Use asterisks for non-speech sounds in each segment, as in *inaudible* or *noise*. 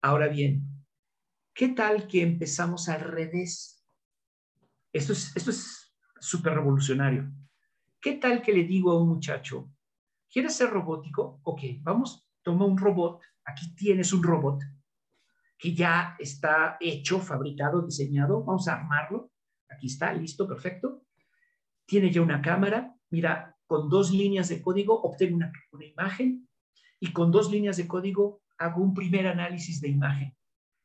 Ahora bien, ¿qué tal que empezamos al revés? Esto es esto es súper revolucionario. ¿Qué tal que le digo a un muchacho, ¿quieres ser robótico? Ok, vamos, toma un robot, aquí tienes un robot que ya está hecho, fabricado, diseñado, vamos a armarlo, aquí está, listo, perfecto. Tiene ya una cámara, mira, con dos líneas de código obtengo una, una imagen y con dos líneas de código hago un primer análisis de imagen.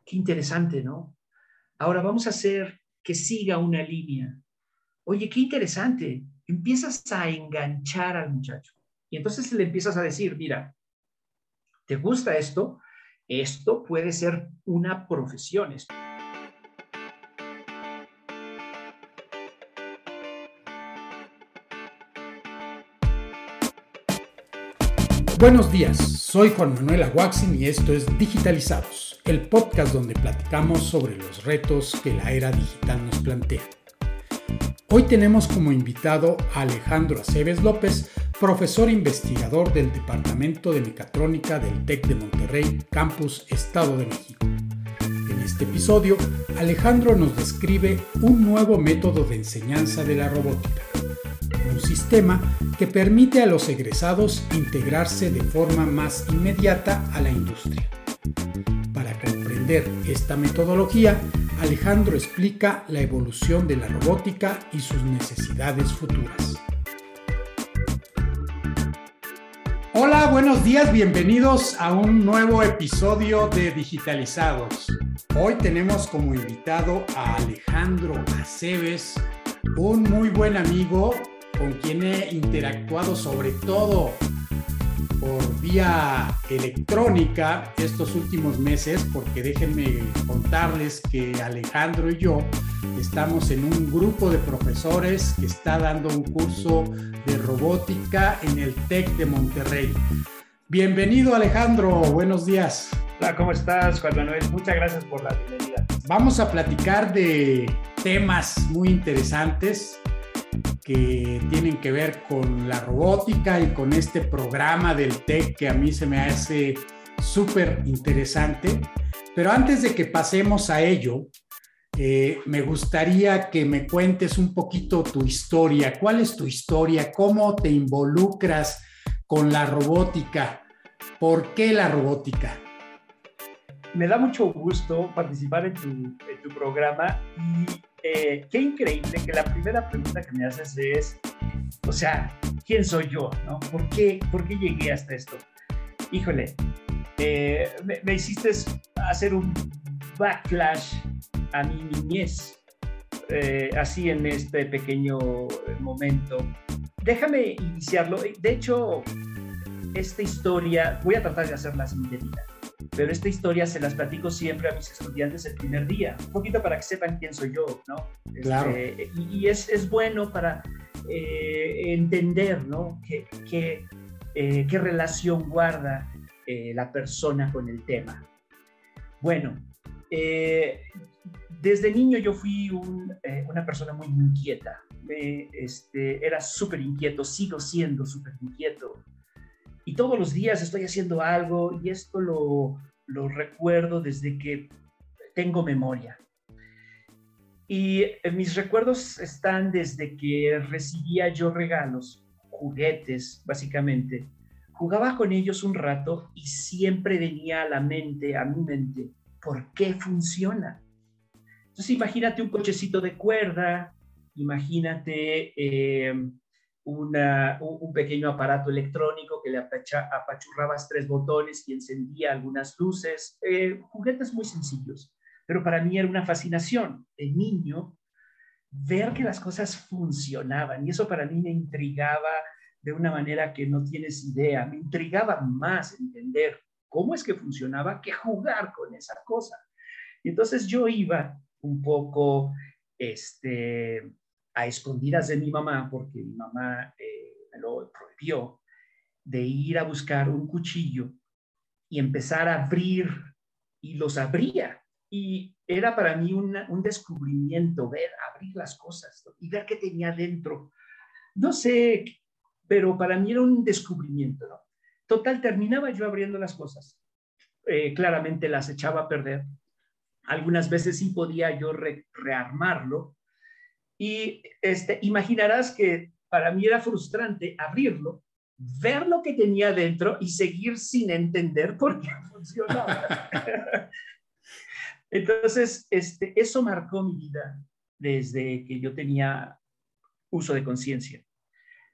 Qué interesante, ¿no? Ahora vamos a hacer que siga una línea. Oye, qué interesante. Empiezas a enganchar al muchacho. Y entonces le empiezas a decir, mira, ¿te gusta esto? Esto puede ser una profesión. Buenos días, soy Juan Manuel Aguaxin y esto es Digitalizados, el podcast donde platicamos sobre los retos que la era digital nos plantea. Hoy tenemos como invitado a Alejandro Aceves López, profesor investigador del Departamento de Mecatrónica del TEC de Monterrey, Campus Estado de México. En este episodio, Alejandro nos describe un nuevo método de enseñanza de la robótica un sistema que permite a los egresados integrarse de forma más inmediata a la industria. Para comprender esta metodología, Alejandro explica la evolución de la robótica y sus necesidades futuras. Hola, buenos días, bienvenidos a un nuevo episodio de Digitalizados. Hoy tenemos como invitado a Alejandro Aceves, un muy buen amigo con quien he interactuado sobre todo por vía electrónica estos últimos meses, porque déjenme contarles que Alejandro y yo estamos en un grupo de profesores que está dando un curso de robótica en el TEC de Monterrey. Bienvenido Alejandro, buenos días. Hola, ¿cómo estás, Juan Manuel? Muchas gracias por la bienvenida. Vamos a platicar de temas muy interesantes que tienen que ver con la robótica y con este programa del TEC que a mí se me hace súper interesante. Pero antes de que pasemos a ello, eh, me gustaría que me cuentes un poquito tu historia. ¿Cuál es tu historia? ¿Cómo te involucras con la robótica? ¿Por qué la robótica? Me da mucho gusto participar en tu, en tu programa y eh, qué increíble que la primera pregunta que me haces es, o sea, ¿quién soy yo? ¿no? ¿Por, qué, ¿Por qué llegué hasta esto? Híjole, eh, me, hiciste hacer un backlash a mi niñez, eh, así en este pequeño momento. Déjame iniciarlo. De hecho, esta historia, voy a tratar de hacerla sin medida pero esta historia se las platico siempre a mis estudiantes el primer día, un poquito para que sepan quién soy yo, ¿no? Este, claro. y, es, es, bueno para eh, entender, ¿no? Qué, qué, eh, qué relación guarda eh, la persona con el tema. Bueno, desde niño yo fui una persona muy inquieta. este, era súper inquieto, sigo siendo súper inquieto y todos los días estoy haciendo algo y esto lo, recuerdo desde que tengo memoria. Y mis recuerdos están desde que recibía yo regalos, juguetes, básicamente. Jugaba con ellos un rato y siempre venía a la mente, a mi mente, ¿por qué funciona? Entonces imagínate un cochecito de cuerda, imagínate eh, un pequeño aparato electrónico que le apachurrabas tres botones y encendía algunas luces, eh, juguetes muy sencillos. Pero para mí era una fascinación de niño ver que las cosas funcionaban y eso para mí me intrigaba de una manera que no tienes idea, me intrigaba más entender cómo es que funcionaba que jugar con esa cosa. Y entonces yo iba un poco este, a escondidas de mi mamá, porque mi mamá eh, me lo prohibió, de ir a buscar un cuchillo y empezar a abrir, y los abría. Y era para mí un descubrimiento, ver, abrir las cosas y ver qué tenía dentro. No sé, pero para mí era un descubrimiento, ¿no? Total, terminaba yo abriendo las cosas eh, claramente las echaba a perder. Algunas veces sí podía yo rearmarlo. Y este, imaginarás que para mí era frustrante abrirlo, ver lo que tenía dentro y seguir sin entender por qué *laughs* funcionaba. *laughs* Entonces, este, eso marcó mi vida desde que yo tenía uso de conciencia.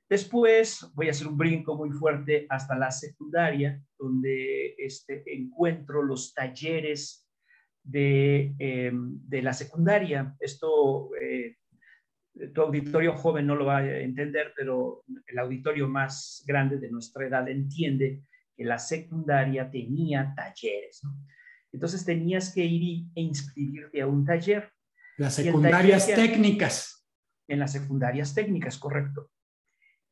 Después voy a hacer un brinco muy fuerte hasta la secundaria, donde este, encuentro los talleres de, em, de la secundaria. Esto, eh, tu auditorio joven no lo va a entender, pero el auditorio más grande de nuestra edad entiende que la secundaria tenía talleres. Entonces tenías que ir e inscribirte a un taller. Las secundarias técnicas. En las secundarias técnicas, correcto.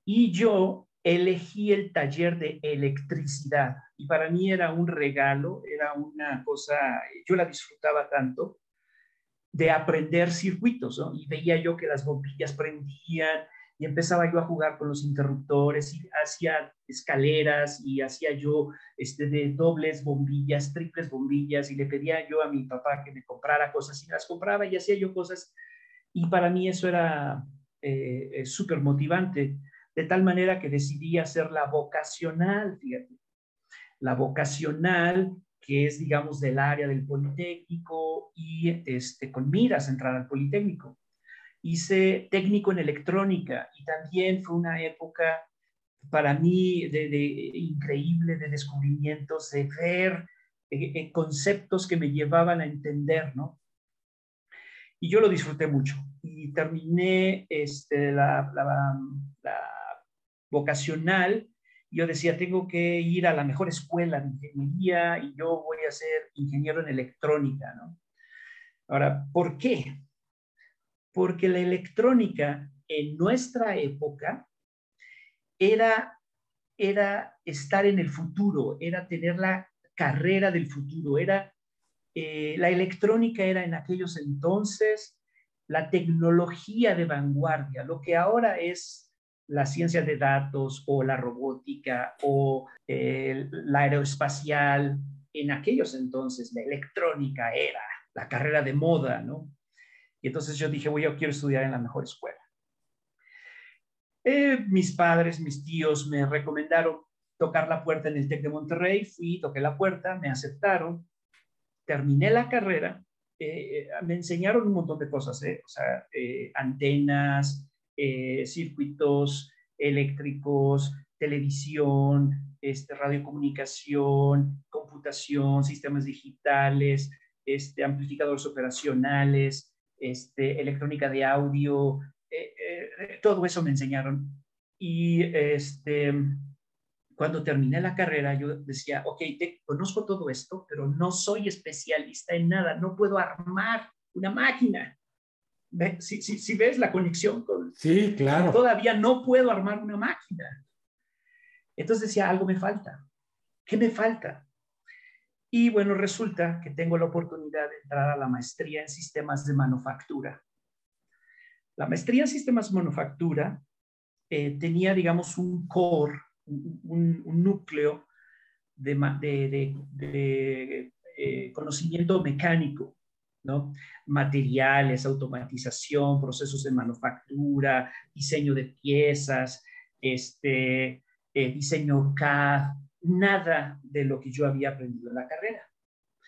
Y yo elegí el taller de electricidad y para mí era un regalo, era una cosa, yo la disfrutaba tanto de aprender circuitos, ¿no? Y veía yo que las bombillas prendían y empezaba yo a jugar con los interruptores y hacía escaleras y hacía yo este, de dobles bombillas, triples bombillas y le pedía yo a mi papá que me comprara cosas y las compraba y hacía yo cosas y para mí eso era eh, súper motivante de tal manera que decidí hacer la vocacional, fíjate, la vocacional que es, digamos, del área del Politécnico y este, con miras a entrar al Politécnico. Hice técnico en electrónica y también fue una época para mí de, increíble de descubrimientos, de ver eh, eh, conceptos que me llevaban a entender, ¿no? Y yo lo disfruté mucho y terminé este, la, la vocacional, yo decía, tengo que ir a la mejor escuela de ingeniería y yo voy a ser ingeniero en electrónica, ¿no? Ahora, ¿por qué? Porque la electrónica en nuestra época era, era estar en el futuro, era tener la carrera del futuro, era, eh, la electrónica era en aquellos entonces la tecnología de vanguardia, lo que ahora es la ciencia de datos o la robótica o eh, la aeroespacial, en aquellos entonces la electrónica era la carrera de moda, ¿no? Y entonces yo dije, voy, yo quiero estudiar en la mejor escuela. Eh, mis padres, mis tíos me recomendaron tocar la puerta en el TEC de Monterrey, fui, toqué la puerta, me aceptaron, terminé la carrera, eh, me enseñaron un montón de cosas, o sea, antenas, eh, circuitos eléctricos, televisión, este, radiocomunicación, computación, sistemas digitales, este, amplificadores operacionales, este, electrónica de audio, eh, eh, todo eso me enseñaron. Y este, cuando terminé la carrera, yo decía, ok, conozco todo esto, pero no soy especialista en nada, no puedo armar una máquina si, si, ves la conexión con... Sí, claro. Todavía no puedo armar una máquina. Entonces decía, algo me falta. ¿Qué me falta? Y bueno, resulta que tengo la oportunidad de entrar a la maestría en sistemas de manufactura. La maestría en sistemas de manufactura eh, tenía, digamos, un core, un, núcleo de, de, de, eh, conocimiento mecánico Materiales, automatización, procesos de manufactura, diseño de piezas, este, eh, diseño CAD, nada de lo que yo había aprendido en la carrera.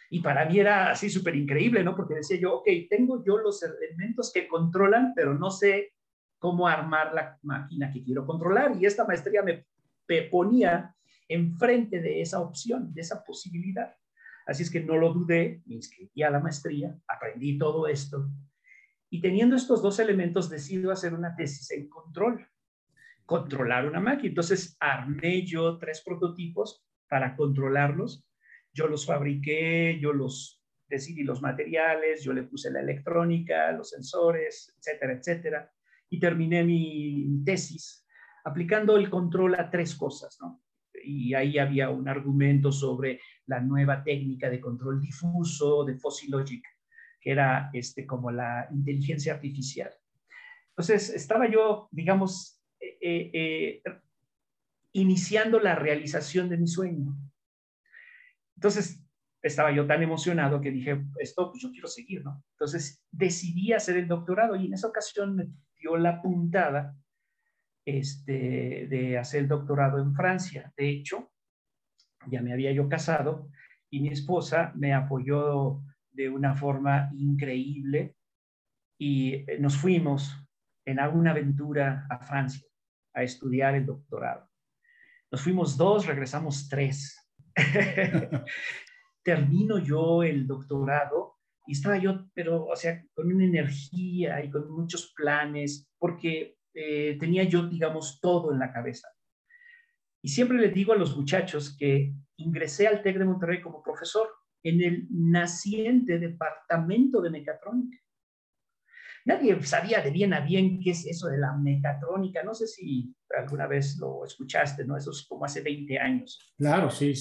Y para mí era así súper increíble, ¿no? Porque decía yo, ok, tengo yo los elementos que controlan, pero no sé cómo armar la máquina que quiero controlar. Y esta maestría me ponía enfrente de esa opción, de esa posibilidad. Así es que no lo dudé, me inscribí a la maestría, aprendí todo esto. Y teniendo estos dos elementos, decido hacer una tesis en control, controlar una máquina. Entonces, armé yo tres prototipos para controlarlos. Yo los fabriqué, yo los decidí los materiales, yo le puse la electrónica, los sensores, etcétera, etcétera. Y terminé mi tesis aplicando el control a tres cosas, ¿no? Y ahí había un argumento sobre la nueva técnica de control difuso de Fuzzy Logic, que era este, como la inteligencia artificial. Entonces, estaba yo, digamos, eh, eh, eh, iniciando la realización de mi sueño. Entonces, estaba yo tan emocionado que dije, esto, pues yo quiero seguir, ¿no? Entonces decidí hacer el doctorado y en esa ocasión me dio la puntada este, de hacer el doctorado en Francia. De hecho, ya me había yo casado y mi esposa me apoyó de una forma increíble y eh, nos fuimos en alguna aventura a Francia a estudiar el doctorado. Nos fuimos dos, regresamos tres. *laughs* Termino yo el doctorado y estaba yo, pero, o sea, con una energía y con muchos planes, porque eh, tenía yo, digamos, todo en la cabeza. Y siempre les digo a los muchachos que ingresé al TEC de Monterrey como profesor en el naciente departamento de mecatrónica. Nadie sabía de bien a bien qué es eso de la mecatrónica. No sé si alguna vez lo escuchaste, ¿no? Eso es como hace 20 años. Claro, sí.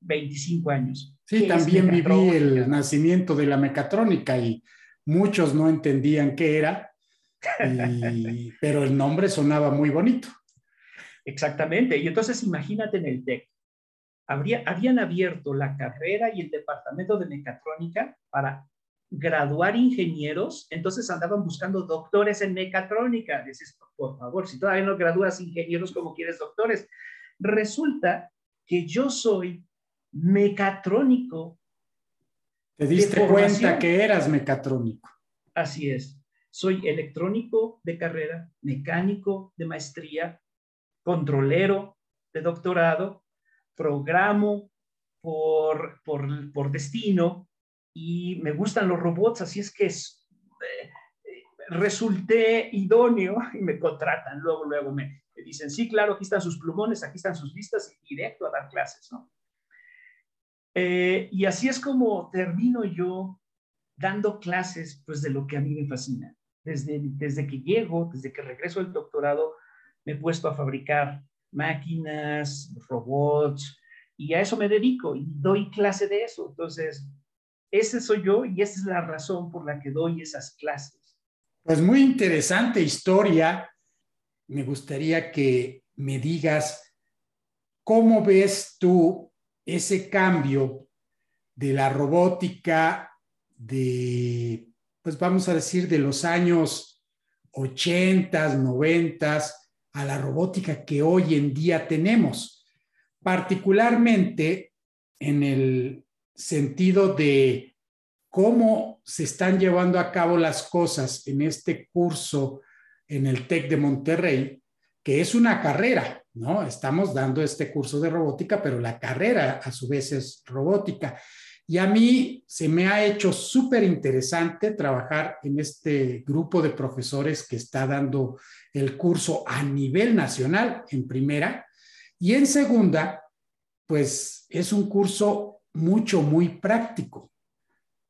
25 años. Sí, también viví el nacimiento de la mecatrónica y muchos no entendían qué era, pero el nombre sonaba muy bonito. Exactamente. Y entonces imagínate en el TEC. Habría, habían abierto la carrera y el departamento de mecatrónica para graduar ingenieros, entonces andaban buscando doctores en mecatrónica. Dices, por favor, si todavía no gradúas ingenieros, como quieres doctores? Resulta que yo soy mecatrónico. Te diste cuenta que eras mecatrónico. Así es. Soy electrónico de carrera, mecánico de maestría, controlero de doctorado, programo por, por, por destino y me gustan los robots, así es que es, eh, resulté idóneo *laughs* y me contratan. Luego, luego me, dicen, sí, claro, aquí están sus plumones, aquí están sus listas y directo a dar clases, ¿no? Eh, y así es como termino yo dando clases, pues de lo que a mí me fascina. Desde, desde que llego, desde que regreso al doctorado, me he puesto a fabricar máquinas, robots, y a eso me dedico y doy clase de eso. Entonces, ese soy yo y esa es la razón por la que doy esas clases. Pues muy interesante historia. Me gustaría que me digas cómo ves tú ese cambio de la robótica de, pues vamos a decir, de los años 80, 90 a la robótica que hoy en día tenemos, particularmente en el sentido de cómo se están llevando a cabo las cosas en este curso en el TEC de Monterrey, que es una carrera, ¿no? Estamos dando este curso de robótica, pero la carrera a su vez es robótica. Y a mí se me ha hecho súper interesante trabajar en este grupo de profesores que está dando el curso a nivel nacional en primera. Y en segunda, pues es un curso mucho, muy práctico.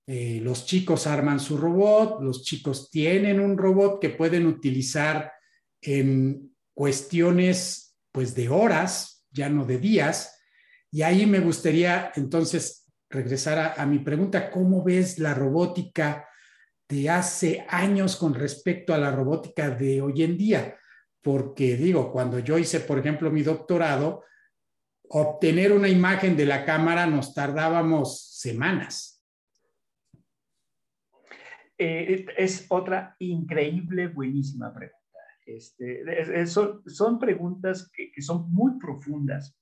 Eh, los chicos arman su robot, los chicos tienen un robot que pueden utilizar en cuestiones pues de horas, ya no de días. Y ahí me gustaría entonces regresar a mi pregunta, ¿cómo ves la robótica de hace años con respecto a la robótica de hoy en día? Porque digo, cuando yo hice, por ejemplo, mi doctorado, obtener una imagen de la cámara nos tardábamos semanas. Eh, es otra increíble, buenísima pregunta. Este, son, preguntas que, son muy profundas.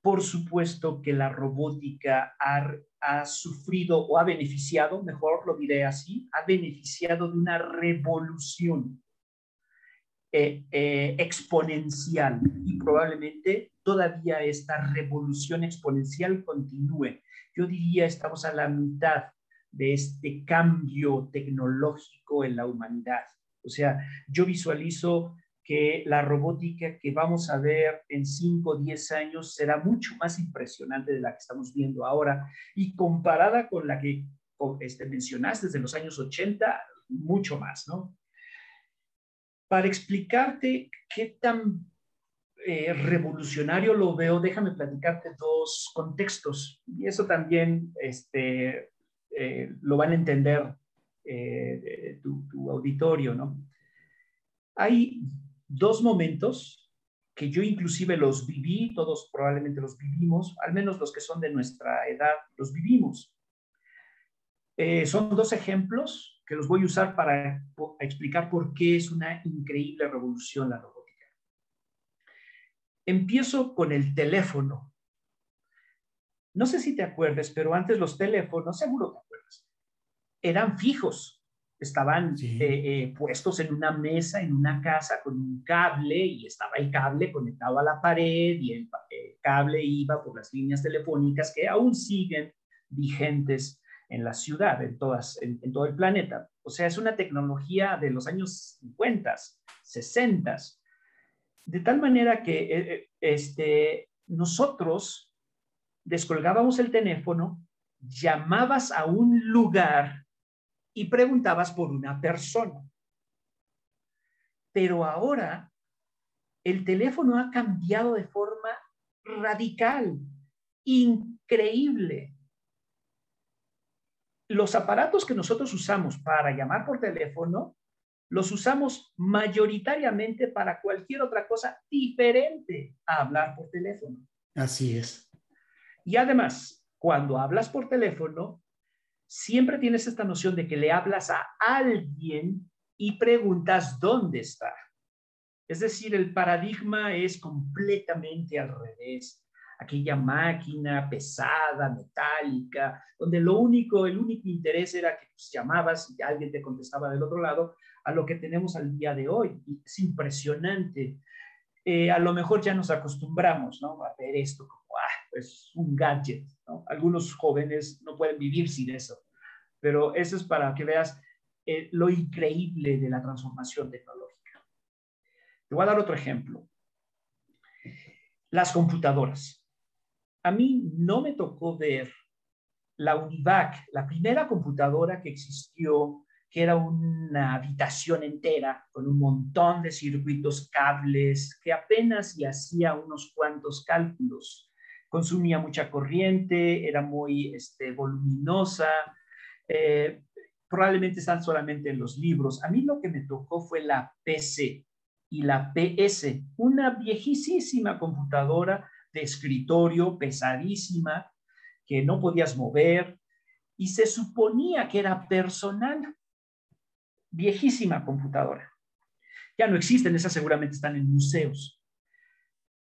Por supuesto que la robótica ha, ha, sufrido o ha beneficiado, mejor lo diré así, ha beneficiado de una revolución eh, eh, exponencial y probablemente todavía esta revolución exponencial continúe. Yo diría, estamos a la mitad de este cambio tecnológico en la humanidad. O sea, yo visualizo que la robótica que vamos a ver en 5 o 10 años será mucho más impresionante de la que estamos viendo ahora y comparada con la que este, mencionaste desde los años 80, mucho más, ¿no? para explicarte qué tan eh, revolucionario lo veo, déjame platicarte dos contextos. Y eso también este, eh, lo van a entender eh, tu, tu, auditorio, ¿no? Hay dos momentos que yo inclusive los viví, todos probablemente los vivimos, al menos los que son de nuestra edad, los vivimos. Eh, son dos ejemplos que los voy a usar para explicar por qué es una increíble revolución la robótica. Empiezo con el teléfono. No sé si te acuerdas, pero antes los teléfonos, seguro te acuerdas, eran fijos, estaban eh, eh, puestos en una mesa, en una casa con un cable y estaba el cable conectado a la pared y el, cable iba por las líneas telefónicas que aún siguen vigentes en la ciudad, en, todas, en, todo el planeta. O sea, es una tecnología de los años 50, 60, de tal manera que eh, eh, este, nosotros descolgábamos el teléfono, llamabas a un lugar y preguntabas por una persona. Pero ahora el teléfono ha cambiado de forma radical, increíble los aparatos que nosotros usamos para llamar por teléfono, los usamos mayoritariamente para cualquier otra cosa diferente a hablar por teléfono. Así es. Y además, cuando hablas por teléfono, siempre tienes esta noción de que le hablas a alguien y preguntas dónde está. Es decir, el paradigma es completamente al revés aquella máquina pesada, metálica, donde lo único, el único interés era que pues, llamabas y alguien te contestaba del otro lado, a lo que tenemos al día de hoy. es impresionante. Eh, a lo mejor ya nos acostumbramos ¿no? a ver esto como ah, pues un gadget. ¿No? Algunos jóvenes no pueden vivir sin eso, pero eso es para que veas eh, lo increíble de la transformación tecnológica. Te voy a dar otro ejemplo. Las computadoras a mí no me tocó ver la Univac, la primera computadora que existió, que era una habitación entera con un montón de circuitos, cables, que apenas y hacía unos cuantos cálculos. Consumía mucha corriente, era muy este, voluminosa, eh, probablemente están solamente en los libros. A mí lo que me tocó fue la PC y la PS, una viejísima computadora de escritorio pesadísima que no podías mover y se suponía que era personal. Viejísima computadora. Ya no existen, esas seguramente están en museos.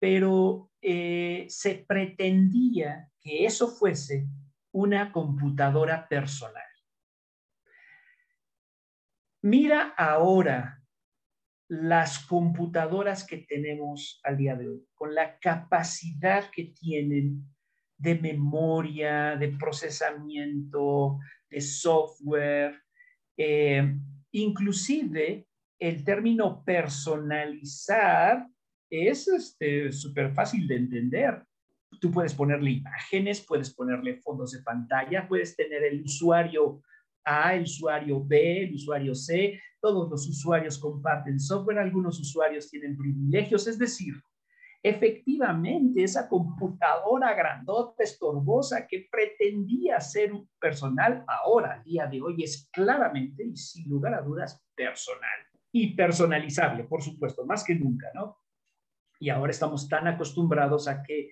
Pero eh, se pretendía que eso fuese una computadora personal. Mira ahora las computadoras que tenemos al día de hoy, con la capacidad que tienen de memoria, de procesamiento, de software, eh, inclusive el término personalizar es súper este, fácil de entender. Tú puedes ponerle imágenes, puedes ponerle fondos de pantalla, puedes tener el usuario a, el usuario B, el usuario C, todos los usuarios comparten software, algunos usuarios tienen privilegios, es decir, efectivamente esa computadora grandota, estorbosa, que pretendía ser personal, ahora, día de hoy, es claramente y sin lugar a dudas personal y personalizable, por supuesto, más que nunca, ¿no? Y ahora estamos tan acostumbrados a que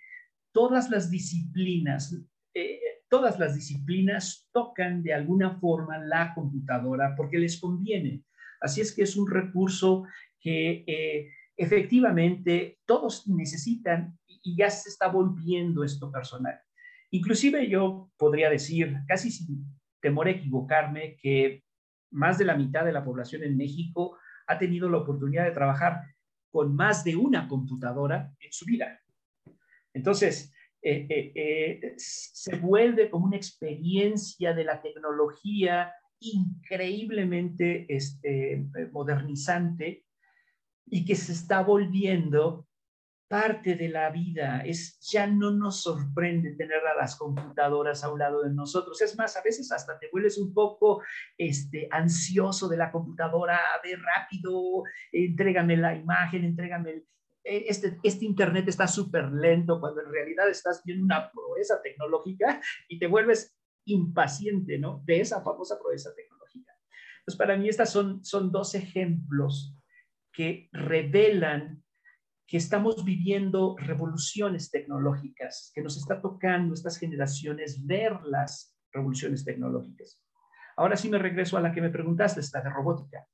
todas las disciplinas, eh, todas las disciplinas tocan de alguna forma la computadora porque les conviene. Así es que es un recurso que eh, efectivamente todos necesitan y ya se está volviendo esto personal. Inclusive yo podría decir, casi sin temor a equivocarme, que más de la mitad de la población en México ha tenido la oportunidad de trabajar con más de una computadora en su vida. Entonces, eh, eh, eh, se vuelve como una experiencia de la tecnología increíblemente este, modernizante y que se está volviendo parte de la vida. Es, ya no nos sorprende tener a las computadoras a un lado de nosotros. Es más, a veces hasta te vuelves un poco este, ansioso de la computadora. A ver, rápido, entrégame la imagen, entrégame eh, este, este Internet está súper lento cuando en realidad estás viendo una proeza tecnológica y te vuelves impaciente, ¿no? De esa famosa proeza tecnológica. Pues para mí estas son, son dos ejemplos que revelan que estamos viviendo revoluciones tecnológicas, que nos está tocando estas generaciones ver las revoluciones tecnológicas. Ahora sí me regreso a la que me preguntaste, esta de robótica.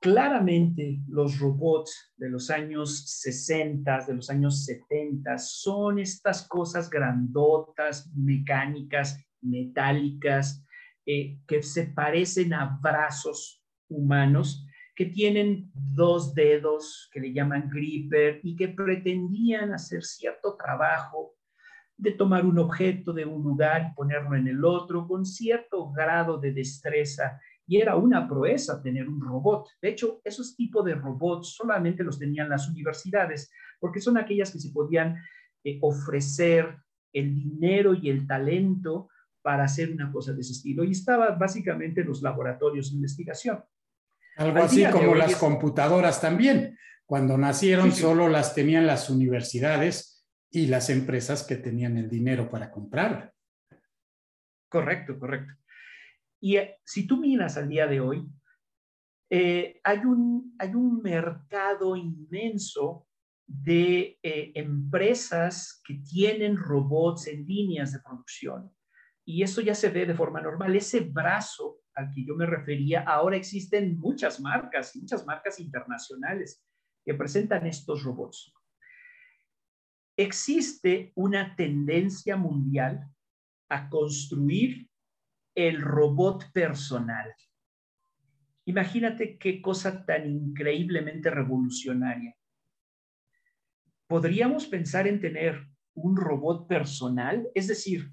Claramente los robots de los años 60, de los años 70, son estas cosas grandotas, mecánicas, metálicas, eh, que se parecen a brazos humanos, que tienen dos dedos que le llaman gripper y que pretendían hacer cierto trabajo de tomar un objeto de un lugar y ponerlo en el otro con cierto grado de destreza. Y era una proeza tener un robot. De hecho, esos tipos de robots solamente los tenían las universidades, porque son aquellas que se podían eh, ofrecer el dinero y el talento para hacer una cosa de ese estilo. Y estaba básicamente en los laboratorios de investigación. Algo así como las computadoras también. Cuando nacieron solo las tenían las universidades y las empresas que tenían el dinero para comprar. Correcto, correcto. Y eh, si tú miras al día de hoy, eh, hay, un, hay un mercado inmenso de eh, empresas que tienen robots en líneas de producción. Y eso ya se ve de forma normal. Ese brazo al que yo me refería, ahora existen muchas marcas, muchas marcas internacionales que presentan estos robots. Existe una tendencia mundial a construir el robot personal. Imagínate qué cosa tan increíblemente revolucionaria. ¿Podríamos pensar en tener un robot personal? Es decir,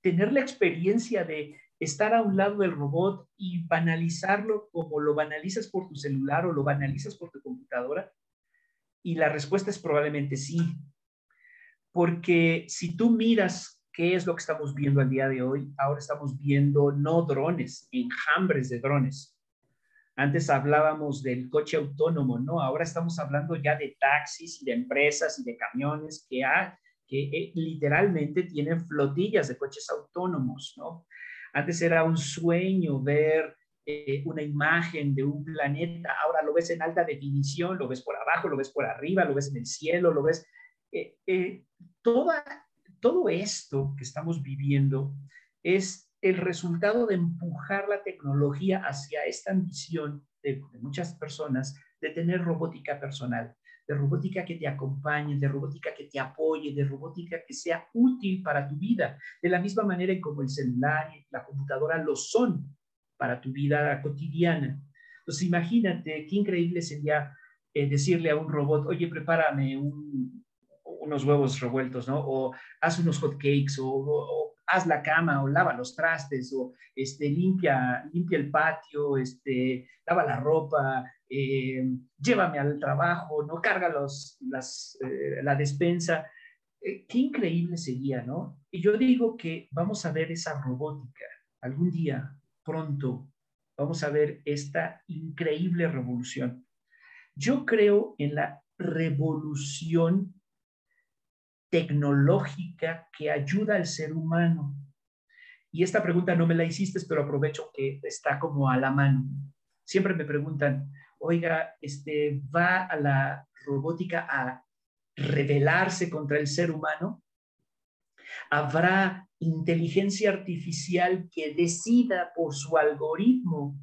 tener la experiencia de estar a un lado del robot y banalizarlo como lo banalizas por tu celular o lo banalizas por tu computadora? Y la respuesta es probablemente sí. Porque si tú miras qué es lo que estamos viendo al día de hoy, ahora estamos viendo no drones, enjambres de drones. Antes hablábamos del coche autónomo, ¿no? Ahora estamos hablando ya de taxis y de empresas y de camiones que, que eh, literalmente tienen flotillas de coches autónomos, ¿no? Antes era un sueño ver eh, una imagen de un planeta, ahora lo ves en alta definición, lo ves por abajo, lo ves por arriba, lo ves en el cielo, lo ves... Eh, eh, todo esto que estamos viviendo es el resultado de empujar la tecnología hacia esta ambición de muchas personas de tener robótica personal de robótica que te acompañe, de robótica que te apoye, de robótica que sea útil para tu vida, de la misma manera en como el celular y la computadora lo son para tu vida cotidiana. Entonces imagínate qué increíble sería eh, decirle a un robot, oye, prepárame unos huevos revueltos, ¿no? O haz unos hot cakes, o, haz la cama, o lava los trastes, o este, limpia, limpia el patio, este, lava la ropa, eh, llévame al trabajo, no carga los, eh, la despensa. Eh, qué increíble sería, ¿no? Y yo digo que vamos a ver esa robótica algún día, pronto, vamos a ver esta increíble revolución. Yo creo en la revolución tecnológica que ayuda al ser humano. Y esta pregunta no me la hiciste, pero aprovecho que está como a la mano. Siempre me preguntan, oiga, este, va a la robótica a rebelarse contra el ser humano? ¿Habrá inteligencia artificial que decida por su algoritmo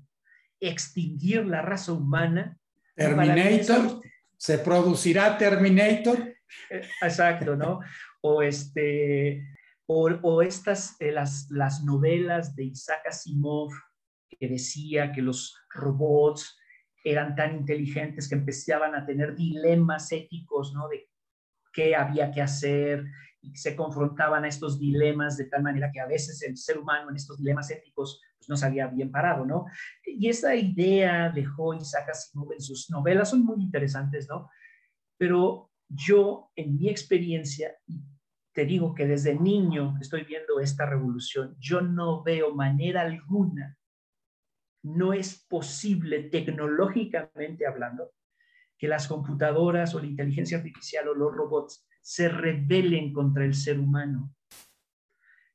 extinguir la raza humana? Terminator, ¿se producirá Terminator? Eh, exacto, ¿no? O este, o, estas, eh, las, las novelas de Isaac Asimov que decía que los robots eran tan inteligentes que empezaban a tener dilemas éticos, ¿no? De qué había que hacer y se confrontaban a estos dilemas de tal manera que a veces el ser humano en estos dilemas éticos pues, no salía bien parado, ¿no? Y esa idea dejó Isaac Asimov en sus novelas, son muy interesantes, ¿no? Pero yo, en mi experiencia, te digo que desde niño estoy viendo esta revolución, yo no veo manera alguna no es posible tecnológicamente hablando que las computadoras o la inteligencia artificial o los robots se rebelen contra el ser humano.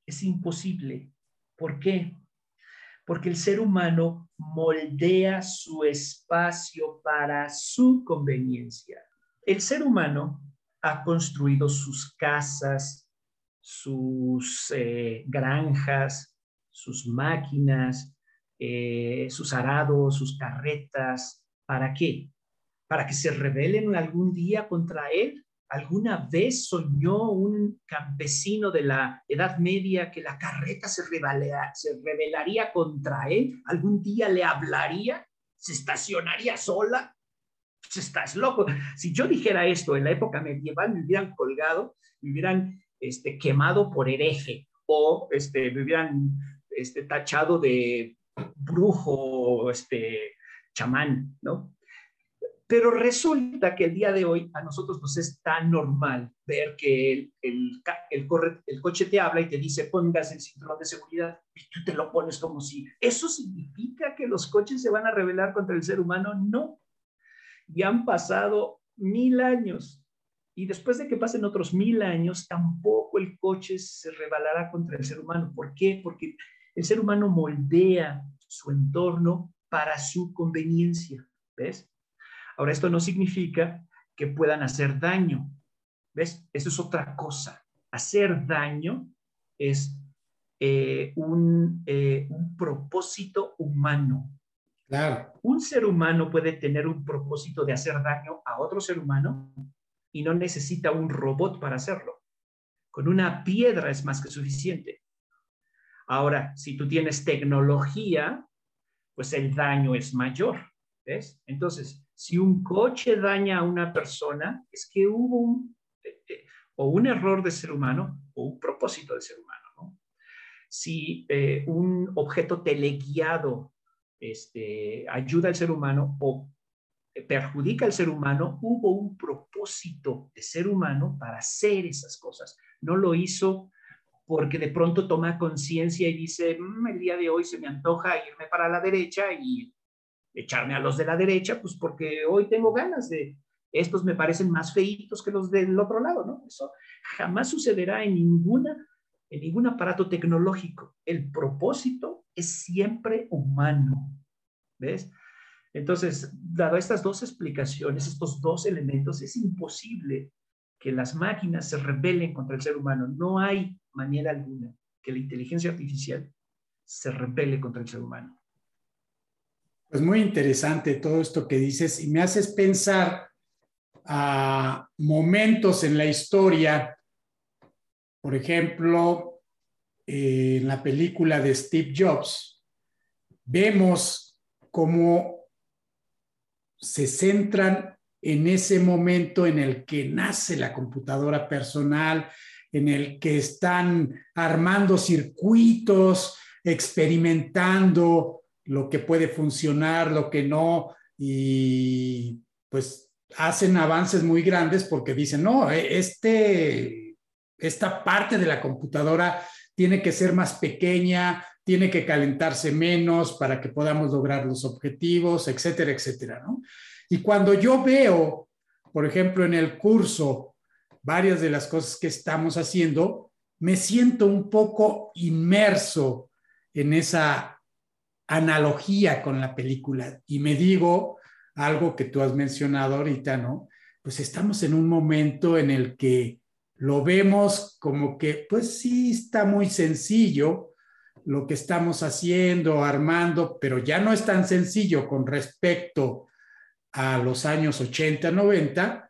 Es imposible. ¿Por qué? Porque el ser humano moldea su espacio para su conveniencia. el ser humano ha construido sus casas, sus eh, granjas, sus máquinas, eh, sus arados, sus carretas. ¿Para qué? ¿Para que se rebelen algún día contra él? ¿Alguna vez soñó un campesino de la Edad Media que la carreta se, se rebelaría contra él? ¿Algún día le hablaría? ¿Se estacionaría sola? Pues estás loco. Si yo dijera esto en la época medieval, me hubieran colgado, me hubieran este, quemado por hereje o este, me hubieran este, tachado de brujo, este, chamán, ¿no? Pero resulta que el día de hoy a nosotros nos es tan normal ver que el, el, el, el, coche te habla y te dice pongas el cinturón de seguridad y tú te lo pones como si eso significa que los coches se van a rebelar contra el ser humano. No. Y han pasado mil años. Y después de que pasen otros mil años, tampoco el coche se rebelará contra el ser humano. ¿Por qué? Porque el ser humano moldea su entorno para su conveniencia. ¿Ves? Ahora, esto no significa que puedan hacer daño. ¿Ves? Eso es otra cosa. Hacer daño es eh, un, eh, un propósito humano. Claro. Un ser humano puede tener un propósito de hacer daño a otro ser humano y no necesita un robot para hacerlo. Con una piedra es más que suficiente. Ahora, si tú tienes tecnología, pues el daño es mayor. ¿Ves? Entonces, si un coche daña a una persona, es que hubo un, eh, eh, o un error de ser humano o un propósito de ser humano. ¿no? Si eh, un objeto teleguiado este, ayuda al ser humano o perjudica al ser humano, hubo un propósito de ser humano para hacer esas cosas. No lo hizo porque de pronto toma conciencia y dice, mm, el día de hoy se me antoja irme para la derecha y echarme a los de la derecha, pues porque hoy tengo ganas de, estos me parecen más feitos que los del otro lado, ¿no? Eso jamás sucederá en ninguna en ningún aparato tecnológico. El propósito es siempre humano, ¿ves? Entonces, dado estas dos explicaciones, estos dos elementos, es imposible que las máquinas se rebelen contra el ser humano. No hay manera alguna que la inteligencia artificial se rebele contra el ser humano. Pues muy interesante todo esto que dices y me haces pensar a momentos en la historia, por ejemplo, eh, en la película de Steve Jobs, vemos cómo se centran en ese momento en el que nace la computadora personal, en el que están armando circuitos, experimentando, lo que puede funcionar, lo que no, y pues hacen avances muy grandes porque dicen, no, e, este, esta parte de la computadora tiene que ser más pequeña, tiene que calentarse menos para que podamos lograr los objetivos, etcétera, etcétera, ¿no? Y cuando yo veo, por ejemplo, en el curso, varias de las cosas que estamos haciendo, me siento un poco inmerso en esa analogía con la película y me digo algo que tú has mencionado ahorita, ¿no? Pues estamos en un momento en el que lo vemos como que, pues sí, está muy sencillo lo que estamos haciendo, armando, pero ya no es tan sencillo con respecto a los años 80, 90,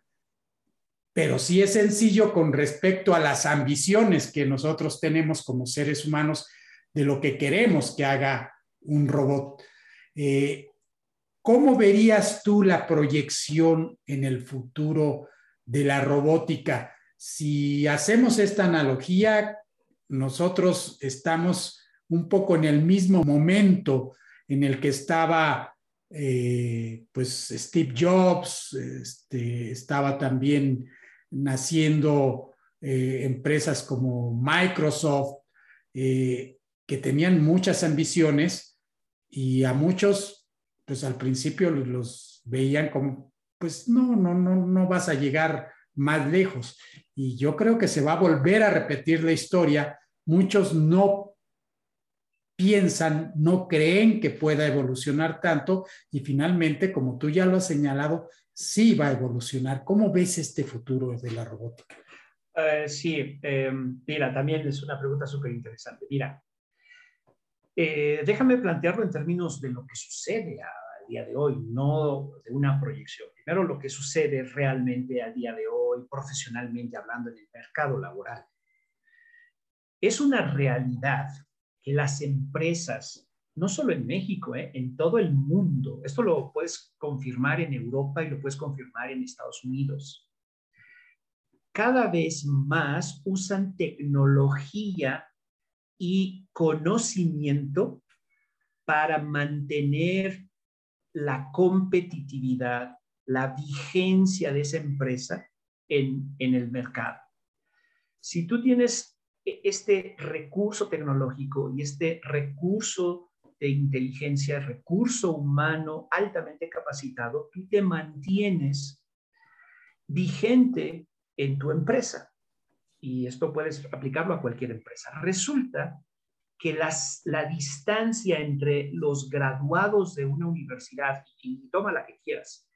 pero sí es sencillo con respecto a las ambiciones que nosotros tenemos como seres humanos de lo que queremos que haga un robot. Eh, ¿Cómo verías tú la proyección en el futuro de la robótica? Si hacemos esta analogía, nosotros estamos un poco en el mismo momento en el que estaba eh, pues Steve Jobs, este, estaba también naciendo eh, empresas como Microsoft, que tenían muchas ambiciones y a muchos, pues al principio los veían como, pues no, no, no, no vas a llegar más lejos. Y yo creo que se va a volver a repetir la historia. Muchos no piensan, no creen que pueda evolucionar tanto y finalmente, como tú ya lo has señalado, sí va a evolucionar. ¿Cómo ves este futuro de la robótica? Eh, sí, em, mira, también es una pregunta súper interesante. Mira, eh, déjame plantearlo en términos de lo que sucede a, día de hoy, no de una proyección. Primero, lo que sucede realmente a día de hoy, profesionalmente hablando en el mercado laboral. Es una realidad que las empresas, no solo en México, eh, en todo el mundo, esto lo puedes confirmar en Europa y lo puedes confirmar en Estados Unidos, cada vez más usan tecnología y conocimiento para mantener la competitividad, la vigencia de esa empresa en, el mercado. Si tú tienes e, este recurso tecnológico y este recurso de inteligencia, recurso humano altamente capacitado, tú te mantienes vigente en tu empresa. Y esto puedes aplicarlo a cualquier empresa. Resulta que las, la distancia entre los graduados de una universidad, y toma la que quieras,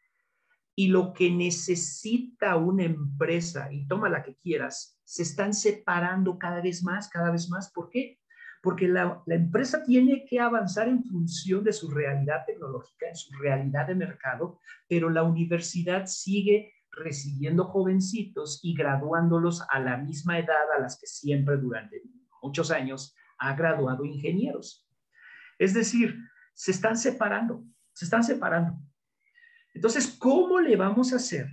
y lo que necesita una empresa, y toma la que quieras, se están separando cada vez más, cada vez más. ¿Por qué? Porque la, la empresa tiene que avanzar en función de su realidad tecnológica, en su realidad de mercado, pero la universidad sigue recibiendo jovencitos y graduándolos a la misma edad a las que siempre durante muchos años ha graduado ingenieros. Es decir, se están separando, se están separando. Entonces, ¿cómo le vamos a hacer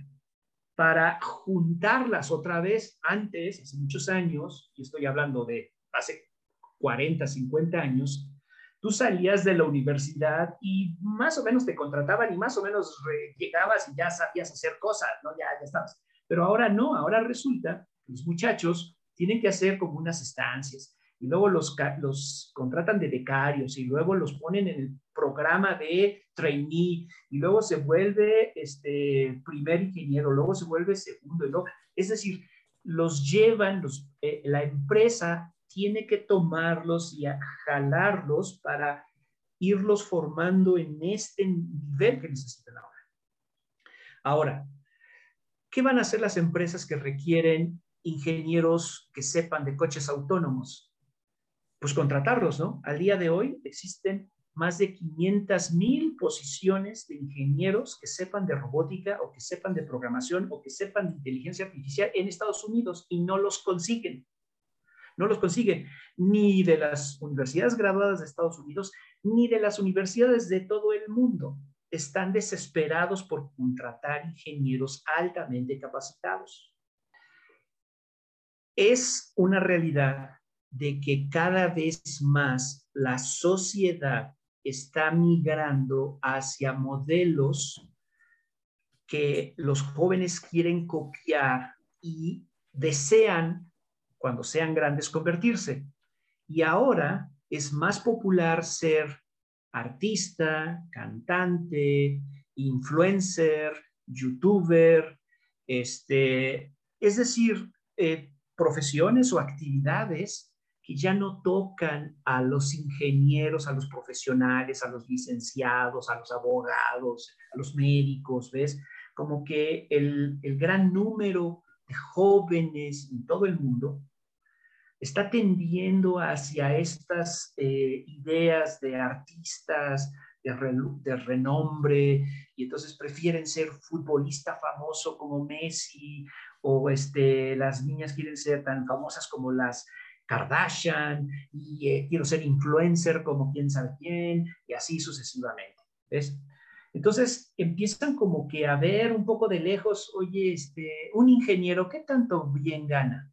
para juntarlas otra vez? Antes, hace muchos años, y estoy hablando de hace 40, 50 años, tú salías de la universidad y más o menos te contrataban y más o menos llegabas y ya sabías hacer cosas, ¿no? Ya, ya estabas. Pero ahora no, ahora resulta que los muchachos tienen que hacer como unas estancias, y luego los, los contratan de becarios y luego los ponen en el programa de trainee y luego se vuelve este primer ingeniero, luego se vuelve segundo, y luego, es decir, los llevan, eh, la empresa tiene que tomarlos y jalarlos para irlos formando en este nivel que necesitan ahora. Ahora, ¿qué van a hacer las empresas que requieren ingenieros que sepan de coches autónomos? pues contratarlos, ¿no? Al día de hoy existen más de 500 mil posiciones de ingenieros que sepan de robótica o que sepan de programación o que sepan de inteligencia artificial en Estados Unidos y no los consiguen. No los consiguen ni de las universidades graduadas de Estados Unidos ni de las universidades de todo el mundo. Están desesperados por contratar ingenieros altamente capacitados. Es una realidad de que cada vez más la sociedad está migrando hacia modelos que los jóvenes quieren copiar y desean, cuando sean grandes, convertirse. Y ahora es más popular ser artista, cantante, influencer, youtuber, este, es decir, eh, profesiones o actividades que ya no tocan a los ingenieros, a los profesionales, a los licenciados, a los abogados, a los médicos, ¿ves? Como que el, gran número jóvenes en todo el mundo está tendiendo hacia estas eh, ideas de artistas, de, de, renombre, y entonces prefieren ser futbolista famoso como Messi, o este, las niñas quieren ser tan famosas como las Kardashian y eh, quiero ser influencer como quién sabe quién y así sucesivamente. ¿ves? Entonces empiezan como que a ver un poco de lejos, oye, este, un ingeniero, ¿qué tanto bien gana?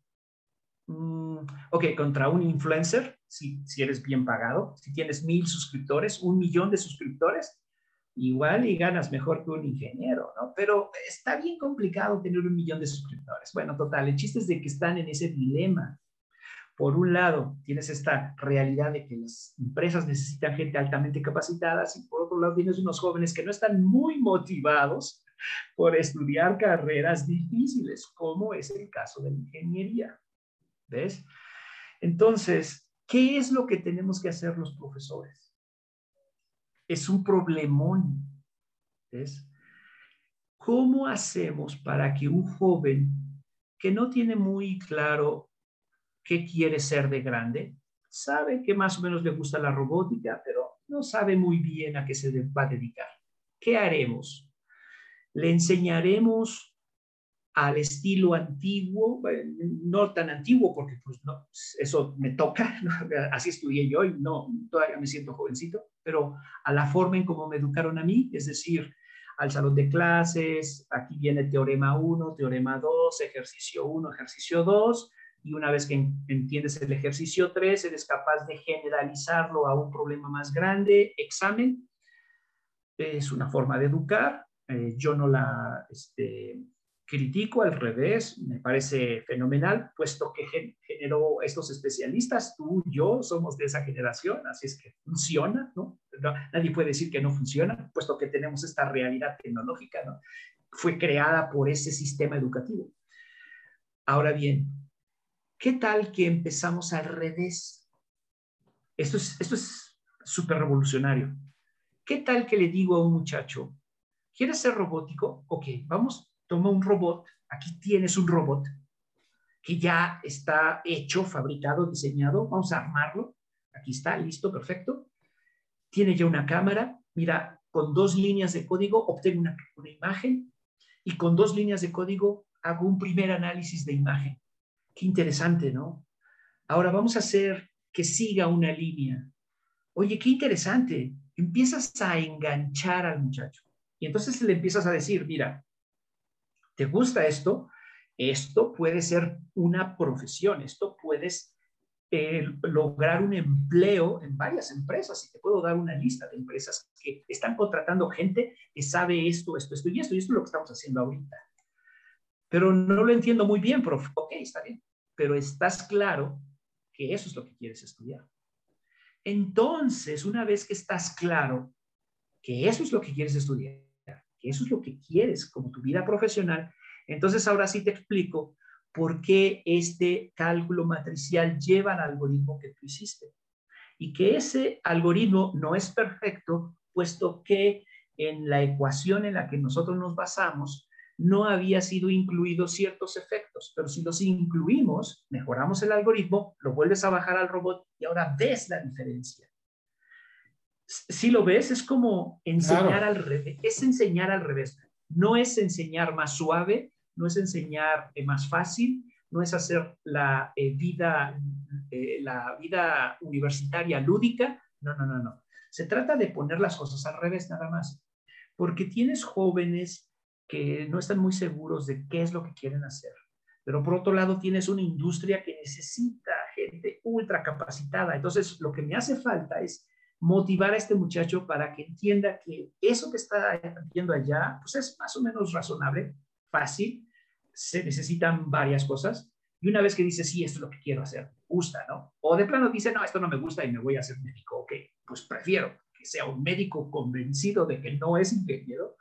Mm, ok, contra un influencer, si, si eres bien pagado, si tienes mil suscriptores, un millón de suscriptores, igual y ganas mejor que un ingeniero, ¿no? Pero está bien complicado tener un millón de suscriptores. Bueno, total, el chiste es de que están en ese dilema por un lado, tienes esta realidad de que las empresas necesitan gente altamente capacitada y por otro lado tienes unos jóvenes que no están muy motivados por estudiar carreras difíciles, como es el caso de la ingeniería. ¿Ves? Entonces, ¿qué es lo que tenemos que hacer los profesores? Es un problemón. ¿Ves? ¿cómo hacemos para que un joven que no tiene muy claro qué quiere ser de grande, sabe que más o menos le gusta la robótica, pero no sabe muy bien a qué se va a dedicar? ¿Qué haremos? Le enseñaremos al estilo antiguo, no tan antiguo porque pues no, eso me toca, *laughs* así estudié yo y no, todavía me siento jovencito, pero a la forma en cómo me educaron a mí, es decir, al salón de clases, aquí viene teorema 1, teorema 2, ejercicio 1, ejercicio 2, y una vez que entiendes el ejercicio 3, eres capaz de generalizarlo a un problema más grande, examen. Es una forma de educar. Eh, yo no la este, critico, al revés, me parece fenomenal, puesto que generó estos especialistas, tú, yo, somos de esa generación, así es que funciona, ¿no? Nadie puede decir que no funciona, puesto que tenemos esta realidad tecnológica, ¿no? Fue creada por ese sistema educativo. Ahora bien, ¿qué tal que empezamos al revés? Esto es esto es súper revolucionario. ¿Qué tal que le digo a un muchacho, ¿quieres ser robótico? Ok, vamos toma un robot, aquí tienes un robot que ya está hecho, fabricado, diseñado, vamos a armarlo, aquí está, listo, perfecto. Tiene ya una cámara, mira, con dos líneas de código obtengo una, una imagen y con dos líneas de código hago un primer análisis de imagen. Qué interesante, ¿no? Ahora vamos a hacer que siga una línea. Oye, qué interesante. Empiezas a enganchar al muchacho. Y entonces le empiezas a decir, mira, ¿Te gusta esto? Esto puede ser una profesión, esto puedes eh, lograr un empleo en varias empresas. Y te puedo dar una lista de empresas que están contratando gente que sabe esto, esto, esto y esto, y esto es lo que estamos haciendo ahorita. Pero no lo entiendo muy bien, profe. Ok, está bien. Pero estás claro que eso es lo que quieres estudiar. Entonces, una vez que estás claro que eso es lo que quieres estudiar, eso es lo que quieres como tu vida profesional, entonces ahora sí te explico por qué este cálculo matricial lleva al algoritmo que tú hiciste. Y que ese algoritmo no es perfecto, puesto que en la ecuación en la que nosotros nos basamos no había sido incluidos ciertos efectos, pero si los incluimos, mejoramos el algoritmo, lo vuelves a bajar al robot y ahora ves la diferencia si lo ves, es como enseñar al revés, es enseñar al revés. No es enseñar más suave, no es enseñar eh, más fácil, no es hacer la eh, vida, eh, la vida universitaria lúdica, no, no, no, no. Se trata de poner las cosas al revés nada más, porque tienes jóvenes que no están muy seguros de qué es lo que quieren hacer, pero por otro lado tienes una industria que necesita gente ultra capacitada. Entonces, lo que me hace falta es motivar a este muchacho para que entienda que eso que está viendo allá, pues es más o menos razonable, fácil, se necesitan varias cosas. Y una vez que dice, sí, esto es lo que quiero hacer, gusta, ¿no? O de plano dice, no, esto no me gusta y me voy a hacer médico. Ok, pues prefiero que sea un médico convencido de que no es ingeniero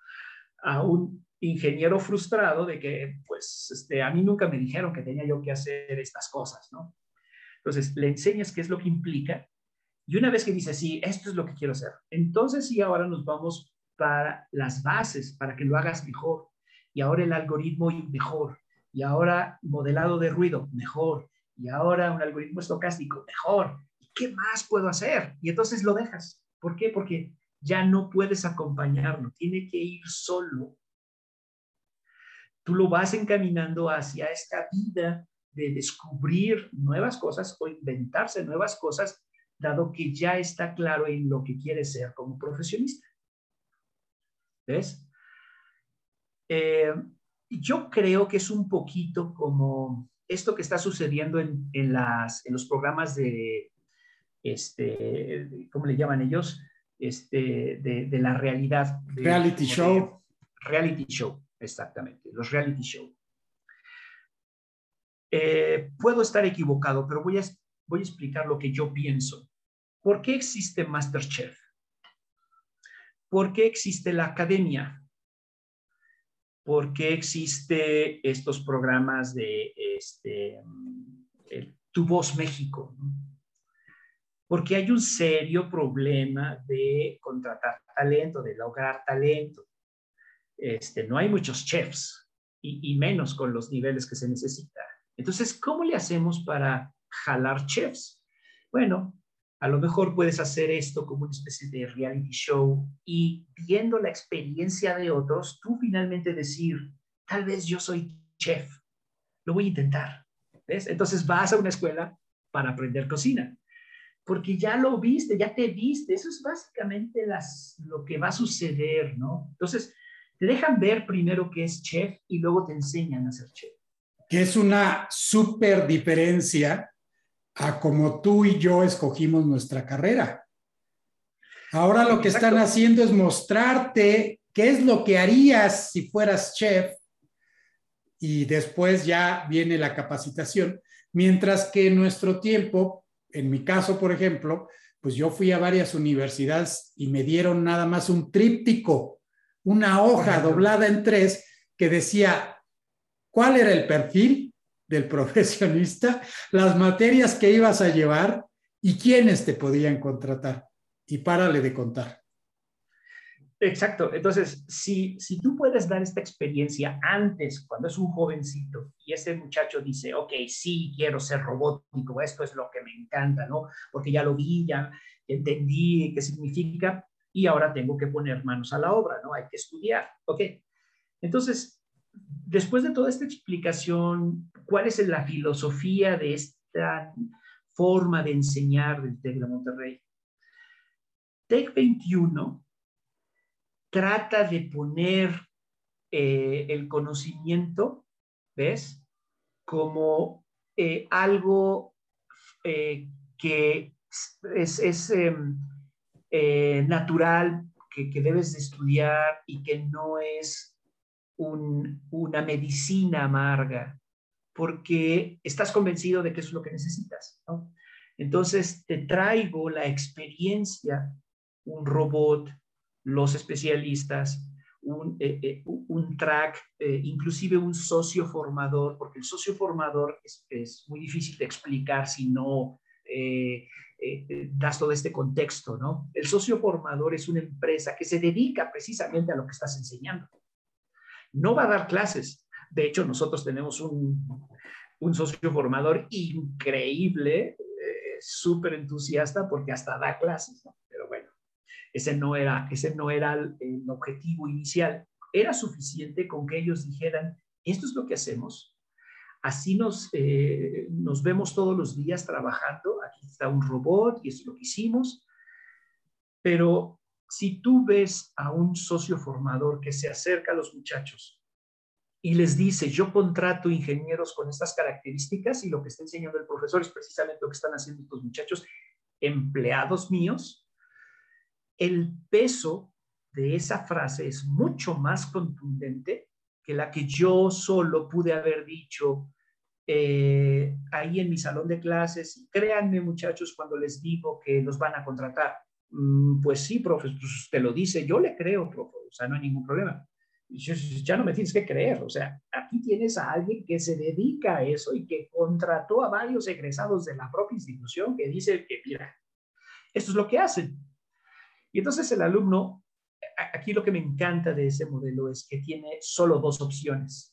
a un ingeniero frustrado de que, pues, este, a mí nunca me dijeron que tenía yo que hacer estas cosas, ¿no? Entonces, le enseñas qué es lo que implica y una vez que dice, sí, esto es lo que quiero hacer, entonces sí, ahora nos vamos para las bases, para que lo hagas mejor. Y ahora el algoritmo mejor. Y ahora modelado de ruido, mejor. Y ahora un algoritmo estocástico, mejor. ¿Y qué más puedo hacer? Y entonces lo dejas. ¿Por qué? Porque ya no puedes acompañarlo, tiene que ir solo. Tú lo vas encaminando hacia esta vida de descubrir nuevas cosas o inventarse nuevas cosas dado que ya está claro en lo que quiere ser como profesionista. ¿Ves? Eh, yo creo que es un poquito como esto que está sucediendo en, las, en los programas de, este, ¿cómo le llaman ellos? Este, de, la realidad. reality show. reality show, exactamente, los reality show. Eh, puedo estar equivocado, pero voy a, voy a explicar lo que yo pienso. ¿Por qué existe Masterchef? ¿Por qué existe la academia? ¿Por qué existe estos programas de este, Tu Voz México? Porque hay un serio problema de contratar talento, de lograr talento. Este, no hay muchos chefs y, menos con los niveles que se necesita. Entonces, ¿cómo le hacemos para jalar chefs? Bueno, a lo mejor puedes hacer esto como una especie de reality show y viendo la experiencia de otros, tú finalmente decir, tal vez yo soy chef, lo voy a intentar. Entonces vas a una escuela para aprender cocina, porque ya lo viste, ya te viste, eso es básicamente lo que va a suceder, ¿no? Entonces, te dejan ver primero qué es chef y luego te enseñan a ser chef. Que es una súper diferencia a como tú y yo escogimos nuestra carrera. Ahora lo que están haciendo es mostrarte qué es lo que harías si fueras chef y después ya viene la capacitación. Mientras que en nuestro tiempo, en mi caso, por ejemplo, pues yo fui a varias universidades y me dieron nada más un tríptico, una hoja doblada en tres que decía cuál era el perfil del profesionista, las materias que ibas a llevar y quiénes te podían contratar. Y párale de contar. Exacto. Entonces, si, si tú puedes dar esta experiencia antes, cuando es un jovencito, y ese muchacho dice, ok, sí, quiero ser robótico, esto es lo que me encanta, ¿no? Porque ya lo vi, ya entendí qué significa, y ahora tengo que poner manos a la obra, ¿no? Hay que estudiar, ¿ok? Entonces, después de toda esta explicación, ¿cuál es la filosofía de esta forma de enseñar del TEC de Monterrey? TEC 21 trata de poner eh, el conocimiento, ¿ves? Como eh, algo eh, que es, em, natural, que, debes de estudiar y que no es una medicina amarga, porque estás convencido de que es lo que necesitas, Entonces te traigo la experiencia, un robot, los especialistas, un, eh, eh, track, eh, inclusive un socio formador, porque el socio formador es, muy difícil de explicar si no das todo este contexto, ¿no? El socio formador es una empresa que se dedica precisamente a lo que estás enseñando. No va a dar clases. De hecho, nosotros tenemos un, un socio formador increíble, súper entusiasta, porque hasta da clases, ¿no? Ese no era, ese no era el, objetivo inicial. Era suficiente con que ellos dijeran, esto es lo que hacemos, así nos, eh, nos vemos todos los días trabajando, está un robot y eso es lo que hicimos, pero si tú ves a un socio formador que se acerca a los muchachos y les dice, yo contrato ingenieros con estas características y lo que está enseñando el profesor es precisamente lo que están haciendo estos muchachos, empleados míos, el peso de esa frase es mucho más contundente que la que yo solo pude haber dicho eh, ahí en mi salón de clases. Créanme, muchachos, cuando les digo que los van a contratar. Mm, pues sí, profe, pues te lo dice, yo le creo, profe, o sea, no hay ningún problema. Ya no me tienes que creer, o sea, aquí tienes a alguien que se dedica a eso y que contrató a varios egresados de la propia institución que dice que, mira, esto es lo que hacen. Y entonces el alumno, aquí lo que me encanta de ese modelo es que tiene solo dos opciones.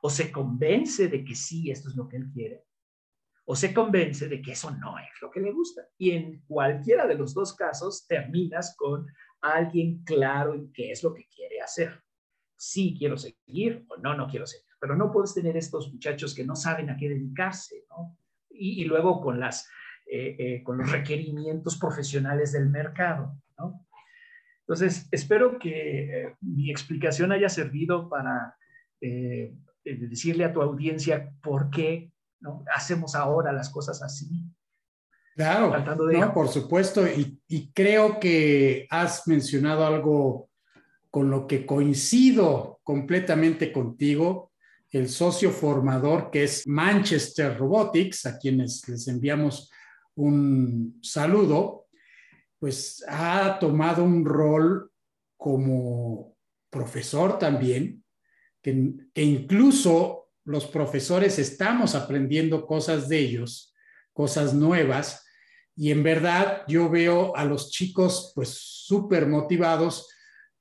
O se convence de que sí, esto es lo que él quiere, o se convence de que eso no es lo que le gusta. Y en cualquiera de los dos casos terminas con alguien claro en qué es lo que quiere hacer. Sí quiero seguir o no, no quiero seguir. Pero no puedes tener estos muchachos que no saben a qué dedicarse, ¿no? Y, luego con, las, eh, eh, con los requerimientos profesionales del mercado. Entonces, espero que eh, mi explicación haya servido para eh, eh, decirle a tu audiencia por qué hacemos ahora las cosas así. Claro, por supuesto, y, y, creo que has mencionado algo con lo que coincido completamente contigo, el socio formador que es Manchester Robotics, a quienes les enviamos un saludo, pues ha tomado un rol como profesor también, que, incluso los profesores estamos aprendiendo cosas de ellos, cosas nuevas, y en verdad yo veo a los chicos pues súper motivados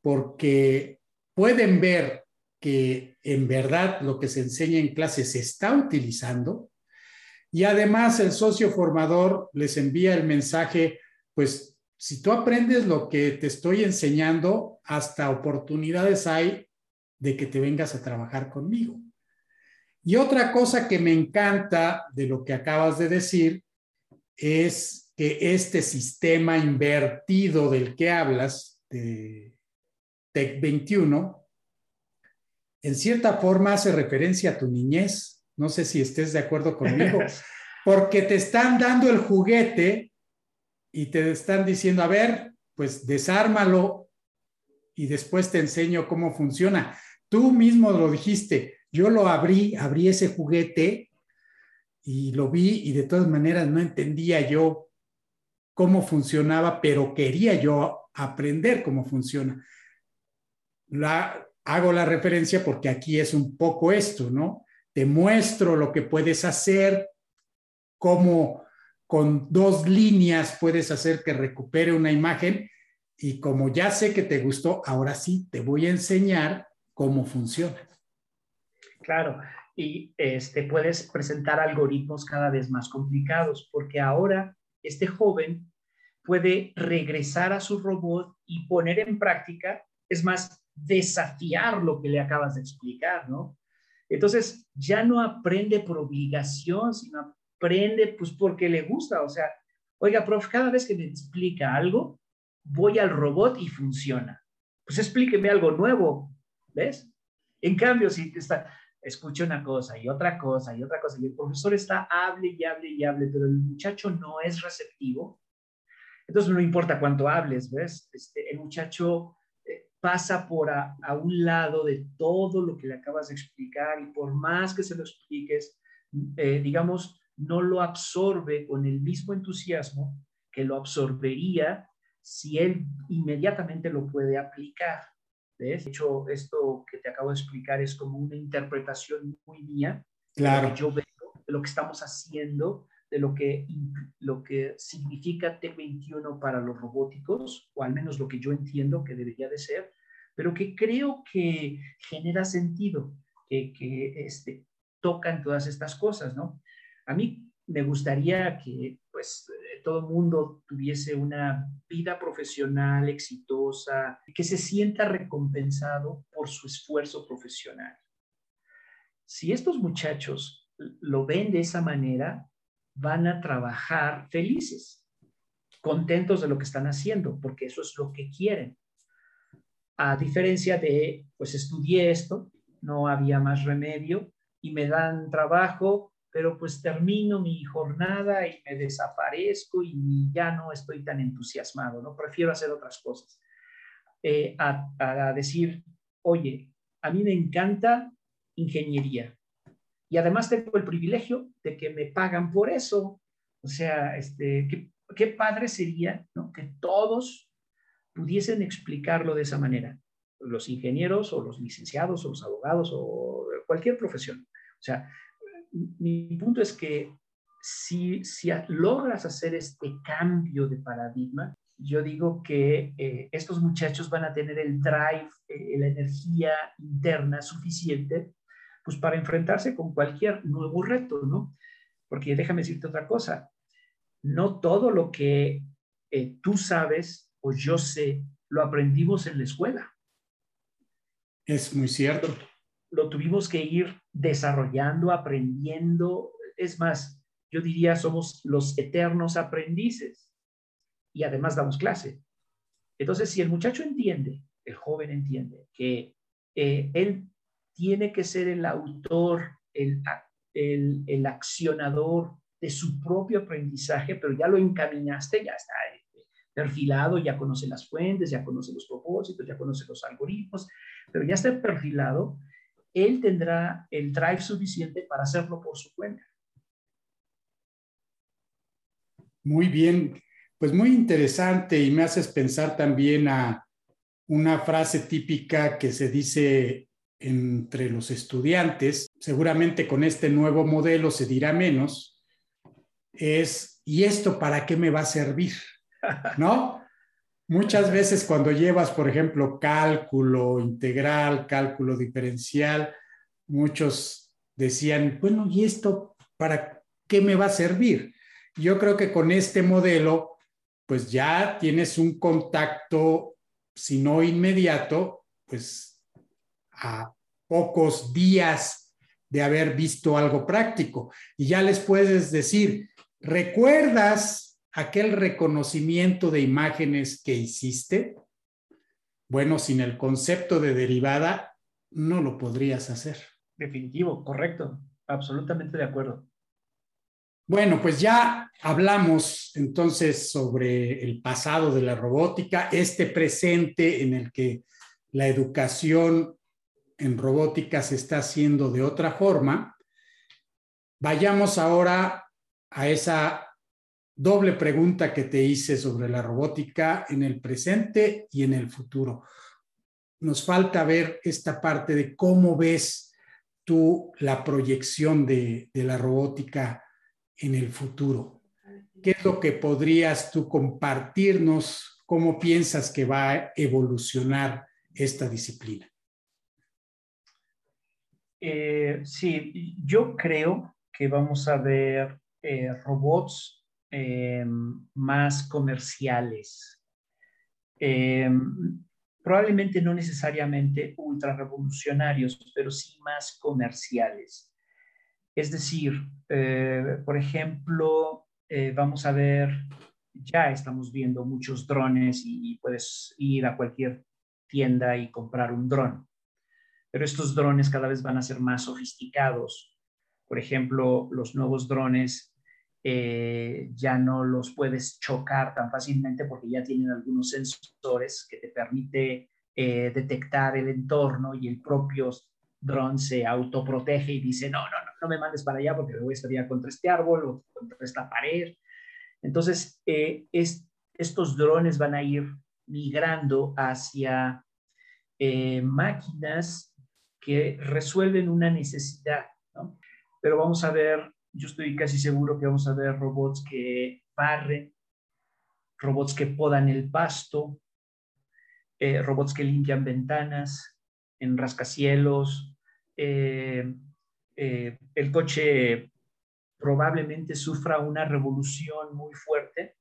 porque pueden ver que en verdad lo que se enseña en clase se está utilizando y además el socio formador les envía el mensaje, pues si tú aprendes lo que te estoy enseñando, hasta oportunidades hay de que te vengas a trabajar conmigo. Y otra cosa que me encanta de lo que acabas de decir es que este sistema invertido del que hablas, de TEC 21, en cierta forma hace referencia a tu niñez. No sé si estés de acuerdo conmigo, *laughs* porque te están dando el juguete y te están diciendo, a ver, pues desármalo y después te enseño cómo funciona. Tú mismo lo dijiste, yo lo abrí, abrí ese juguete y lo vi y de todas maneras no entendía yo cómo funcionaba, pero quería yo aprender cómo funciona. La, hago la referencia porque aquí es un poco esto, ¿no? Te muestro lo que puedes hacer, cómo con dos líneas puedes hacer que recupere una imagen y como ya sé que te gustó, ahora sí te voy a enseñar cómo funciona. Claro, y este, puedes presentar algoritmos cada vez más complicados, porque ahora este joven puede regresar a su robot y poner en práctica, es más, desafiar lo que le acabas de explicar, ¿no? Entonces, ya no aprende por obligación, sino aprende pues porque le gusta. O sea, oiga, profe, cada vez que me explica algo, voy al robot y funciona. Pues explíqueme algo nuevo, ¿ves? En cambio, si está, escucha una cosa y otra cosa y otra cosa, y el profesor está hable y hable y hable, pero el muchacho no es receptivo, entonces no importa cuánto hables, ¿ves? Este, el muchacho eh, pasa por a, un lado de todo lo que le acabas de explicar y por más que se lo expliques, eh, digamos, no lo absorbe con el mismo entusiasmo que lo absorbería si él inmediatamente lo puede aplicar. De hecho, esto que te acabo de explicar es como una interpretación muy mía claro. de lo que yo veo, de lo que estamos haciendo, de lo que, lo que significa T21 para los robóticos, o al menos lo que yo entiendo que debería de ser, pero que creo que genera sentido, que, que este, tocan todas estas cosas, ¿no? A mí me gustaría que, pues, todo mundo tuviese una vida profesional exitosa, que se sienta recompensado por su esfuerzo profesional. Si estos muchachos lo ven de esa manera, van a trabajar felices, contentos de lo que están haciendo, porque eso es lo que quieren. A diferencia de, pues estudié esto, no había más remedio y me dan trabajo pero pues termino mi jornada y me desaparezco y ya no estoy tan entusiasmado, ¿no? Prefiero hacer otras cosas. Eh, a, decir, oye, a mí me encanta ingeniería y además tengo el privilegio de que me pagan por eso. O sea, este, qué, qué padre sería ¿no? que todos pudiesen explicarlo de esa manera, los ingenieros o los licenciados o los abogados o cualquier profesión. O sea, mi punto es que si, logras hacer este cambio de paradigma, yo digo que eh, estos muchachos van a tener el drive, eh, la energía interna suficiente, pues para enfrentarse con cualquier nuevo reto, ¿no? Porque déjame decirte otra cosa, no todo lo que eh, tú sabes o yo sé, lo aprendimos en la escuela. Es muy cierto lo tuvimos que ir desarrollando, aprendiendo. Es más, yo diría, somos los eternos aprendices y además damos clase. Entonces, si el muchacho entiende, el joven entiende que eh, él tiene que ser el autor, el, el, el, accionador de su propio aprendizaje, pero ya lo encaminaste, ya está eh, perfilado, ya conoce las fuentes, ya conoce los propósitos, ya conoce los algoritmos, pero ya está perfilado, él tendrá el drive suficiente para hacerlo por su cuenta. Muy bien, pues muy interesante y me haces pensar también a una frase típica que se dice entre los estudiantes, seguramente con este nuevo modelo se dirá menos, es, ¿y esto para qué me va a servir? ¿No? *laughs* Muchas veces cuando llevas, por ejemplo, cálculo integral, cálculo diferencial, muchos decían, bueno, ¿y esto para qué me va a servir? Yo creo que con este modelo, pues ya tienes un contacto, si no inmediato, pues a pocos días de haber visto algo práctico. Y ya les puedes decir, ¿recuerdas aquel reconocimiento de imágenes que hiciste? Bueno, sin el concepto de derivada, no lo podrías hacer. Definitivo, correcto, absolutamente de acuerdo. Bueno, pues ya hablamos entonces sobre el pasado de la robótica, este presente en el que la educación en robótica se está haciendo de otra forma. Vayamos ahora a esa doble pregunta que te hice sobre la robótica en el presente y en el futuro. Nos falta ver esta parte de cómo ves tú la proyección de, la robótica en el futuro? ¿Qué es lo que podrías tú compartirnos? ¿Cómo piensas que va a evolucionar esta disciplina? Eh, sí, yo creo que vamos a ver eh, robots eh, más comerciales. probablemente no necesariamente ultra revolucionarios, pero sí más comerciales. Es decir, eh, por ejemplo, eh, vamos a ver, ya estamos viendo muchos drones y, puedes ir a cualquier tienda y comprar un dron. Pero estos drones cada vez van a ser más sofisticados. Por ejemplo, los nuevos drones eh, ya no los puedes chocar tan fácilmente porque ya tienen algunos sensores que te permite detectar el entorno y el propio dron se autoprotege y dice, no, no, no, no me mandes para allá porque me voy a estar contra este árbol o contra esta pared. Entonces, eh, estos drones van a ir migrando hacia eh, máquinas que resuelven una necesidad, ¿no? Pero vamos a ver, yo estoy casi seguro que vamos a ver robots que barren, robots que podan el pasto, eh, robots que limpian ventanas en rascacielos, eh, eh, el coche probablemente sufra una revolución muy fuerte.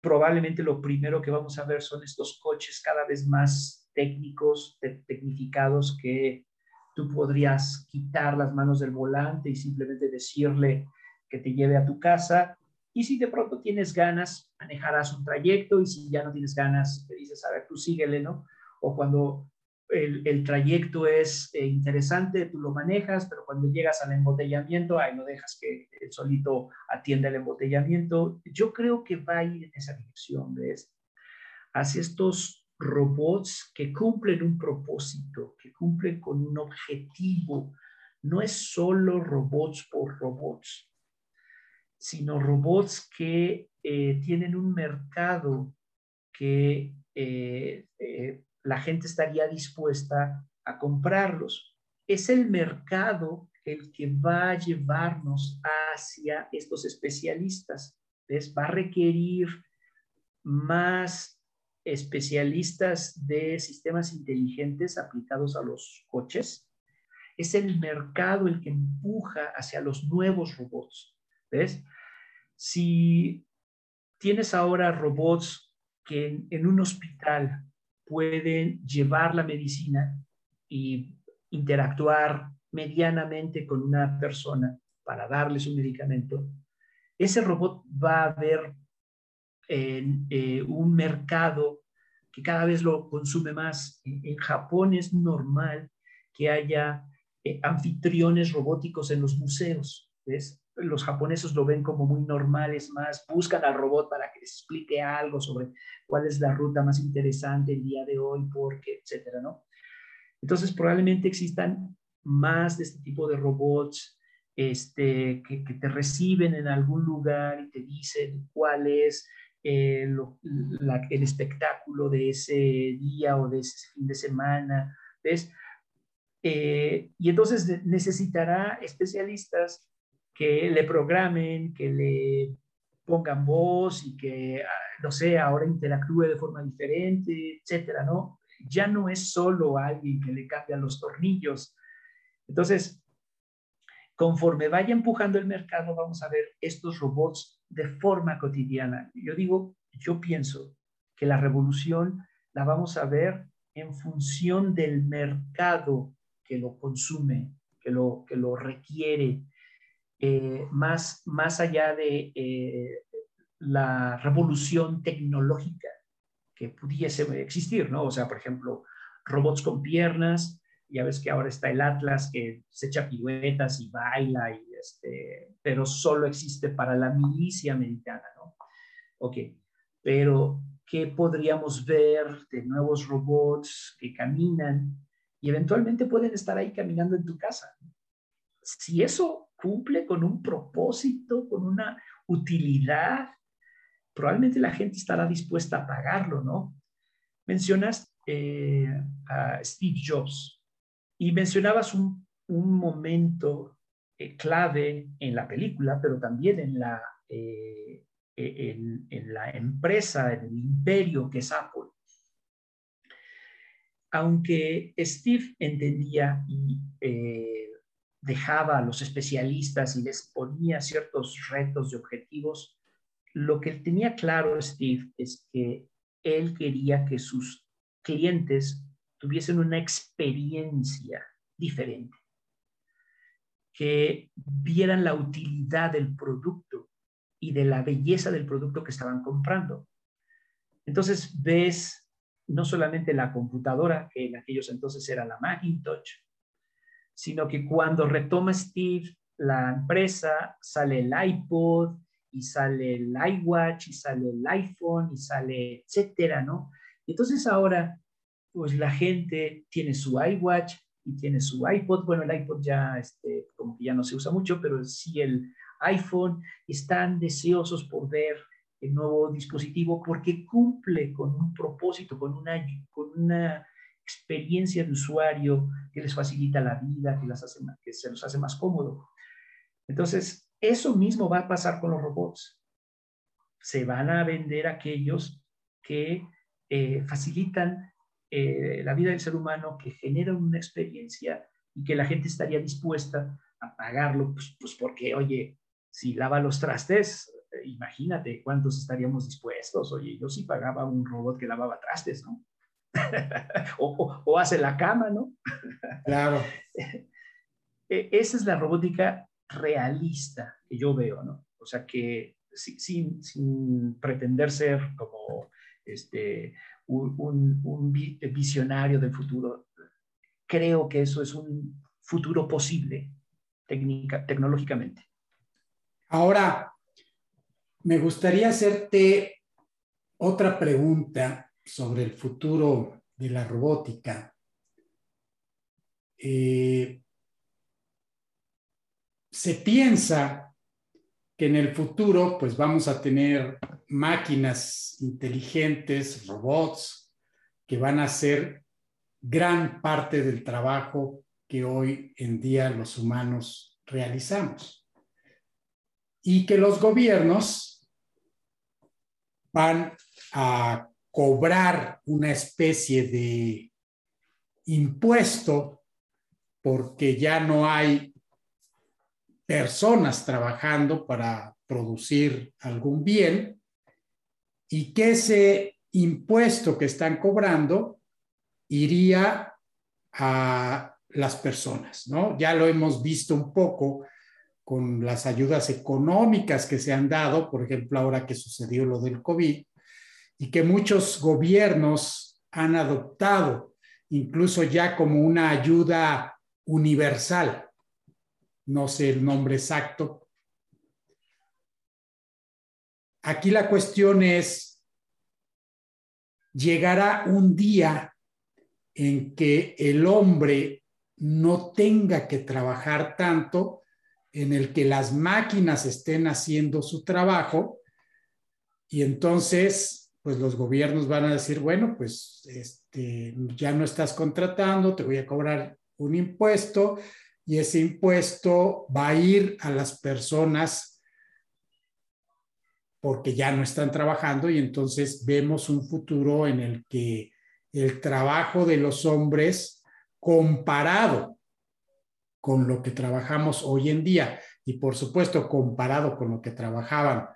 Probablemente lo primero que vamos a ver son estos coches cada vez más técnicos, tecnificados, que tú podrías quitar las manos del volante y simplemente decirle que te lleve a tu casa. Y si de pronto tienes ganas, manejarás un trayecto y si ya no tienes ganas, te dices, a ver, tú síguele, ¿no? o cuando el, trayecto es eh, interesante, tú lo manejas, pero cuando llegas al embotellamiento, ahí no dejas que el solito atienda el embotellamiento. Yo creo que va a ir en esa dirección, ¿ves? Hacia estos robots que cumplen un propósito, que cumplen con un objetivo. No es solo robots por robots, sino robots que eh, tienen un mercado que eh, la gente estaría dispuesta a comprarlos. Es el mercado el que va a llevarnos hacia estos especialistas. Va a requerir más especialistas de sistemas inteligentes aplicados a los coches. Es el mercado el que empuja hacia los nuevos robots. ¿Ves? Si tienes ahora robots que en un hospital pueden llevar la medicina y interactuar medianamente con una persona para darles un medicamento, ese robot va a ver en, eh, un mercado que cada vez lo consume más. En, Japón es normal que haya eh, anfitriones robóticos en los museos. ¿ves? los japoneses lo ven como muy normal, es más, buscan al robot para que les explique algo sobre cuál es la ruta más interesante el día de hoy, por qué, etcétera, ¿no? Entonces, probablemente existan más de este tipo de robots este, que, te reciben en algún lugar y te dicen cuál es eh, el espectáculo de ese día o de ese fin de semana, ¿ves? Eh, y entonces necesitará especialistas que le programen, que le pongan voz y que, ah, no sé, ahora interactúe de forma diferente, etcétera, ¿no? Ya no es solo alguien que le cambia los tornillos. Entonces, conforme vaya empujando el mercado, vamos a ver estos robots de forma cotidiana. Yo digo, yo pienso que la revolución la vamos a ver en función del mercado que lo consume, que lo, que lo requiere, eh, más, más allá de eh, la revolución tecnológica que pudiese existir, ¿no? O sea, por ejemplo, robots con piernas, ya ves que ahora está el Atlas que se echa piruetas y baila, y este, pero solo existe para la milicia americana, ¿no? Ok, pero ¿qué podríamos ver de nuevos robots que caminan y eventualmente pueden estar ahí caminando en tu casa? Si eso cumple con un propósito, con una utilidad, probablemente la gente estará dispuesta a pagarlo, ¿no? Mencionas eh, a Steve Jobs y mencionabas un, momento eh, clave en la película, pero también en la, eh, en, la empresa, en el imperio que es Apple. Aunque Steve entendía y dejaba a los especialistas y les ponía ciertos retos y objetivos, lo que tenía claro Steve es que él quería que sus clientes tuviesen una experiencia diferente, que vieran la utilidad del producto y de la belleza del producto que estaban comprando. Entonces ves no solamente la computadora, que en aquellos entonces era la Macintosh, sino que cuando retoma Steve la empresa, sale el iPod y sale el iWatch y sale el iPhone y sale etcétera, ¿no? Y entonces ahora, pues la gente tiene su iWatch y tiene su iPod. Bueno, el iPod ya, este, como que ya no se usa mucho, pero sí el iPhone. Están deseosos por ver el nuevo dispositivo porque cumple con un propósito, con una, con una experiencia de usuario que les facilita la vida, que, las hace, que se los hace más cómodo. Entonces, eso mismo va a pasar con los robots. Se van a vender aquellos que eh, facilitan eh, la vida del ser humano, que generan una experiencia y que la gente estaría dispuesta a pagarlo, pues, pues porque, oye, si lava los trastes, eh, imagínate cuántos estaríamos dispuestos. Oye, yo sí pagaba un robot que lavaba trastes, ¿no? *laughs* o, hace la cama, ¿no? Claro. *laughs* E, esa es la robótica realista que yo veo, ¿no? O sea, que sin, sin pretender ser como este, un, un, visionario del futuro, creo que eso es un futuro posible tecnológicamente. Ahora, me gustaría hacerte otra pregunta sobre el futuro de la robótica, eh, se piensa que en el futuro pues vamos a tener máquinas inteligentes, robots, que van a hacer gran parte del trabajo que hoy en día los humanos realizamos. Y que los gobiernos van a cobrar una especie de impuesto porque ya no hay personas trabajando para producir algún bien y que ese impuesto que están cobrando iría a las personas, ¿no? Ya lo hemos visto un poco con las ayudas económicas que se han dado, por ejemplo, ahora que sucedió lo del COVID, y que muchos gobiernos han adoptado, incluso ya como una ayuda universal. No sé el nombre exacto. Aquí la cuestión es, llegará un día en que el hombre no tenga que trabajar tanto, en el que las máquinas estén haciendo su trabajo y entonces pues los gobiernos van a decir, bueno, pues este, ya no estás contratando, te voy a cobrar un impuesto y ese impuesto va a ir a las personas porque ya no están trabajando y entonces vemos un futuro en el que el trabajo de los hombres comparado con lo que trabajamos hoy en día y por supuesto comparado con lo que trabajaban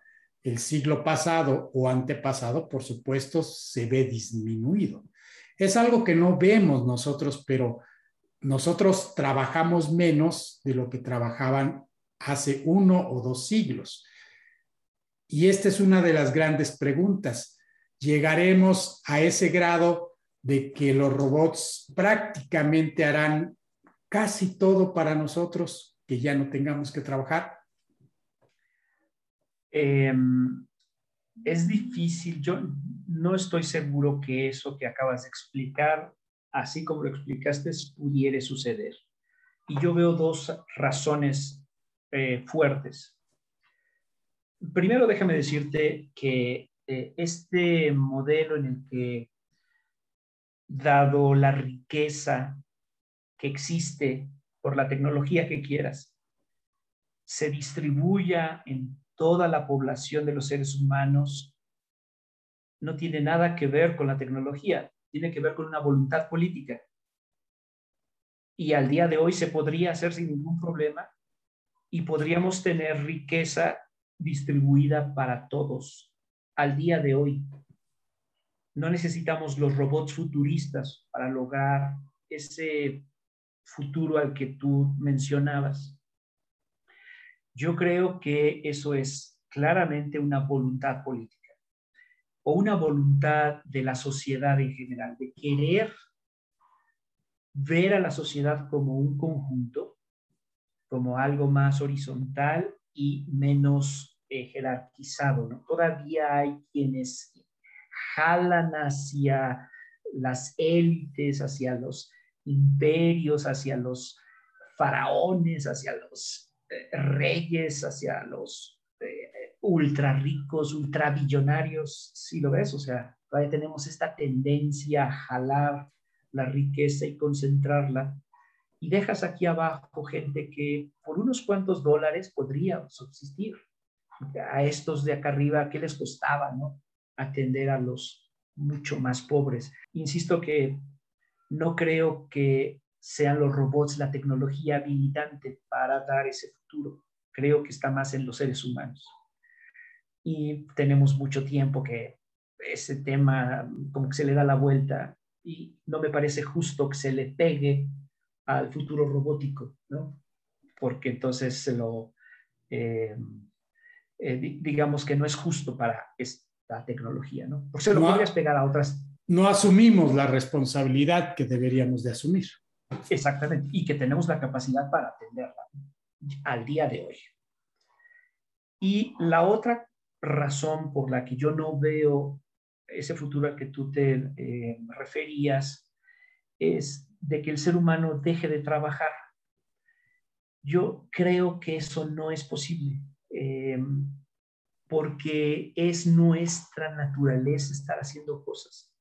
el siglo pasado o antepasado, por supuesto, se ve disminuido. Es algo que no vemos nosotros, pero nosotros trabajamos menos de lo que trabajaban hace uno o dos siglos. Y esta es una de las grandes preguntas. ¿Llegaremos a ese grado de que los robots prácticamente harán casi todo para nosotros, que ya no tengamos que trabajar? Em, es difícil, yo no estoy seguro que eso que acabas de explicar, así como lo explicaste, pudiera suceder. Y yo veo dos razones eh, fuertes. Primero, déjame decirte que eh, este modelo en el que, dado la riqueza que existe por la tecnología que quieras, se distribuya en toda la población de los seres humanos, no tiene nada que ver con la tecnología, tiene que ver con una voluntad política. Y al día de hoy se podría hacer sin ningún problema y podríamos tener riqueza distribuida para todos al día de hoy. No necesitamos los robots futuristas para lograr ese futuro al que tú mencionabas. Yo creo que eso es claramente una voluntad política o una voluntad de la sociedad en general, de querer ver a la sociedad como un conjunto, como algo más horizontal y menos eh, jerarquizado. Todavía hay quienes jalan hacia las élites, hacia los imperios, hacia los faraones, hacia los eh, reyes, hacia los ultra ricos, ultra billonarios, si lo ves, o sea, todavía tenemos esta tendencia a jalar la riqueza y concentrarla. Y dejas aquí abajo gente que por unos cuantos dólares podría subsistir. A estos de acá arriba, ¿qué les costaba, no? Atender a los mucho más pobres. Insisto que no creo que sean los robots la tecnología habilitante para dar ese futuro. Creo que está más en los seres humanos. Y tenemos mucho tiempo que ese tema como que se le da la vuelta y no me parece justo que se le pegue al futuro robótico, ¿no? Porque entonces se lo, eh, eh, digamos que no es justo para esta tecnología, ¿no? Porque se lo podrías pegar a otras. No asumimos la responsabilidad que deberíamos de asumir. Exactamente, y que tenemos la capacidad para atenderla al día de hoy. Y la otra razón por la que yo no veo ese futuro al que tú te eh, referías es de que el ser humano deje de trabajar. Yo creo que eso no es posible, eh, porque es nuestra naturaleza estar haciendo cosas.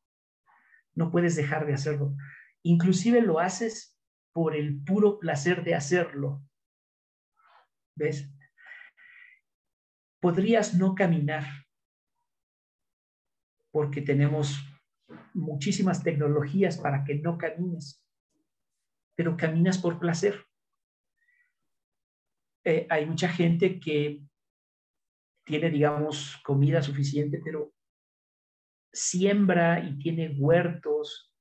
No puedes dejar de hacerlo. Inclusive lo haces por el puro placer de hacerlo. ¿Ves? Podrías no caminar porque tenemos muchísimas tecnologías para que no camines, pero caminas por placer. Eh, hay mucha gente que tiene, digamos, comida suficiente, pero siembra y tiene huertos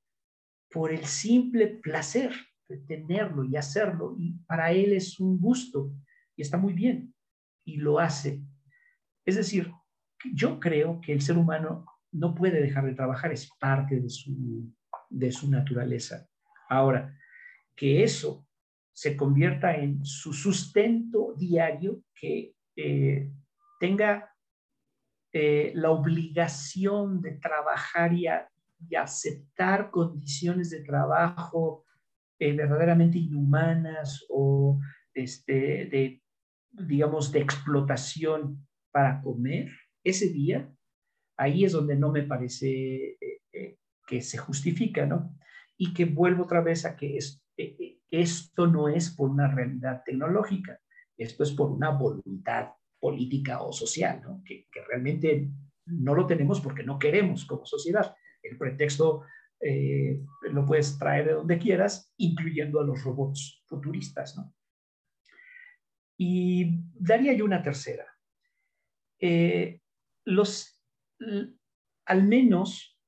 por el simple placer de tenerlo y hacerlo. Y para él es un gusto y está muy bien y lo hace. Es decir, yo creo que el ser humano no puede dejar de trabajar, es parte de su, de su naturaleza. Ahora, que eso se convierta en su sustento diario, que eh, tenga eh, la obligación de trabajar y, aceptar condiciones de trabajo eh, verdaderamente inhumanas o este, de, digamos, de explotación para comer, ese día, ahí es donde no me parece eh, que se justifica, ¿no? Y que vuelvo otra vez a que es, esto no es por una realidad tecnológica, esto es por una voluntad política o social, ¿no? que, realmente no lo tenemos porque no queremos como sociedad. El pretexto eh, lo puedes traer de donde quieras, incluyendo a los robots futuristas. ¿no? Y daría yo una tercera. Eh, al menos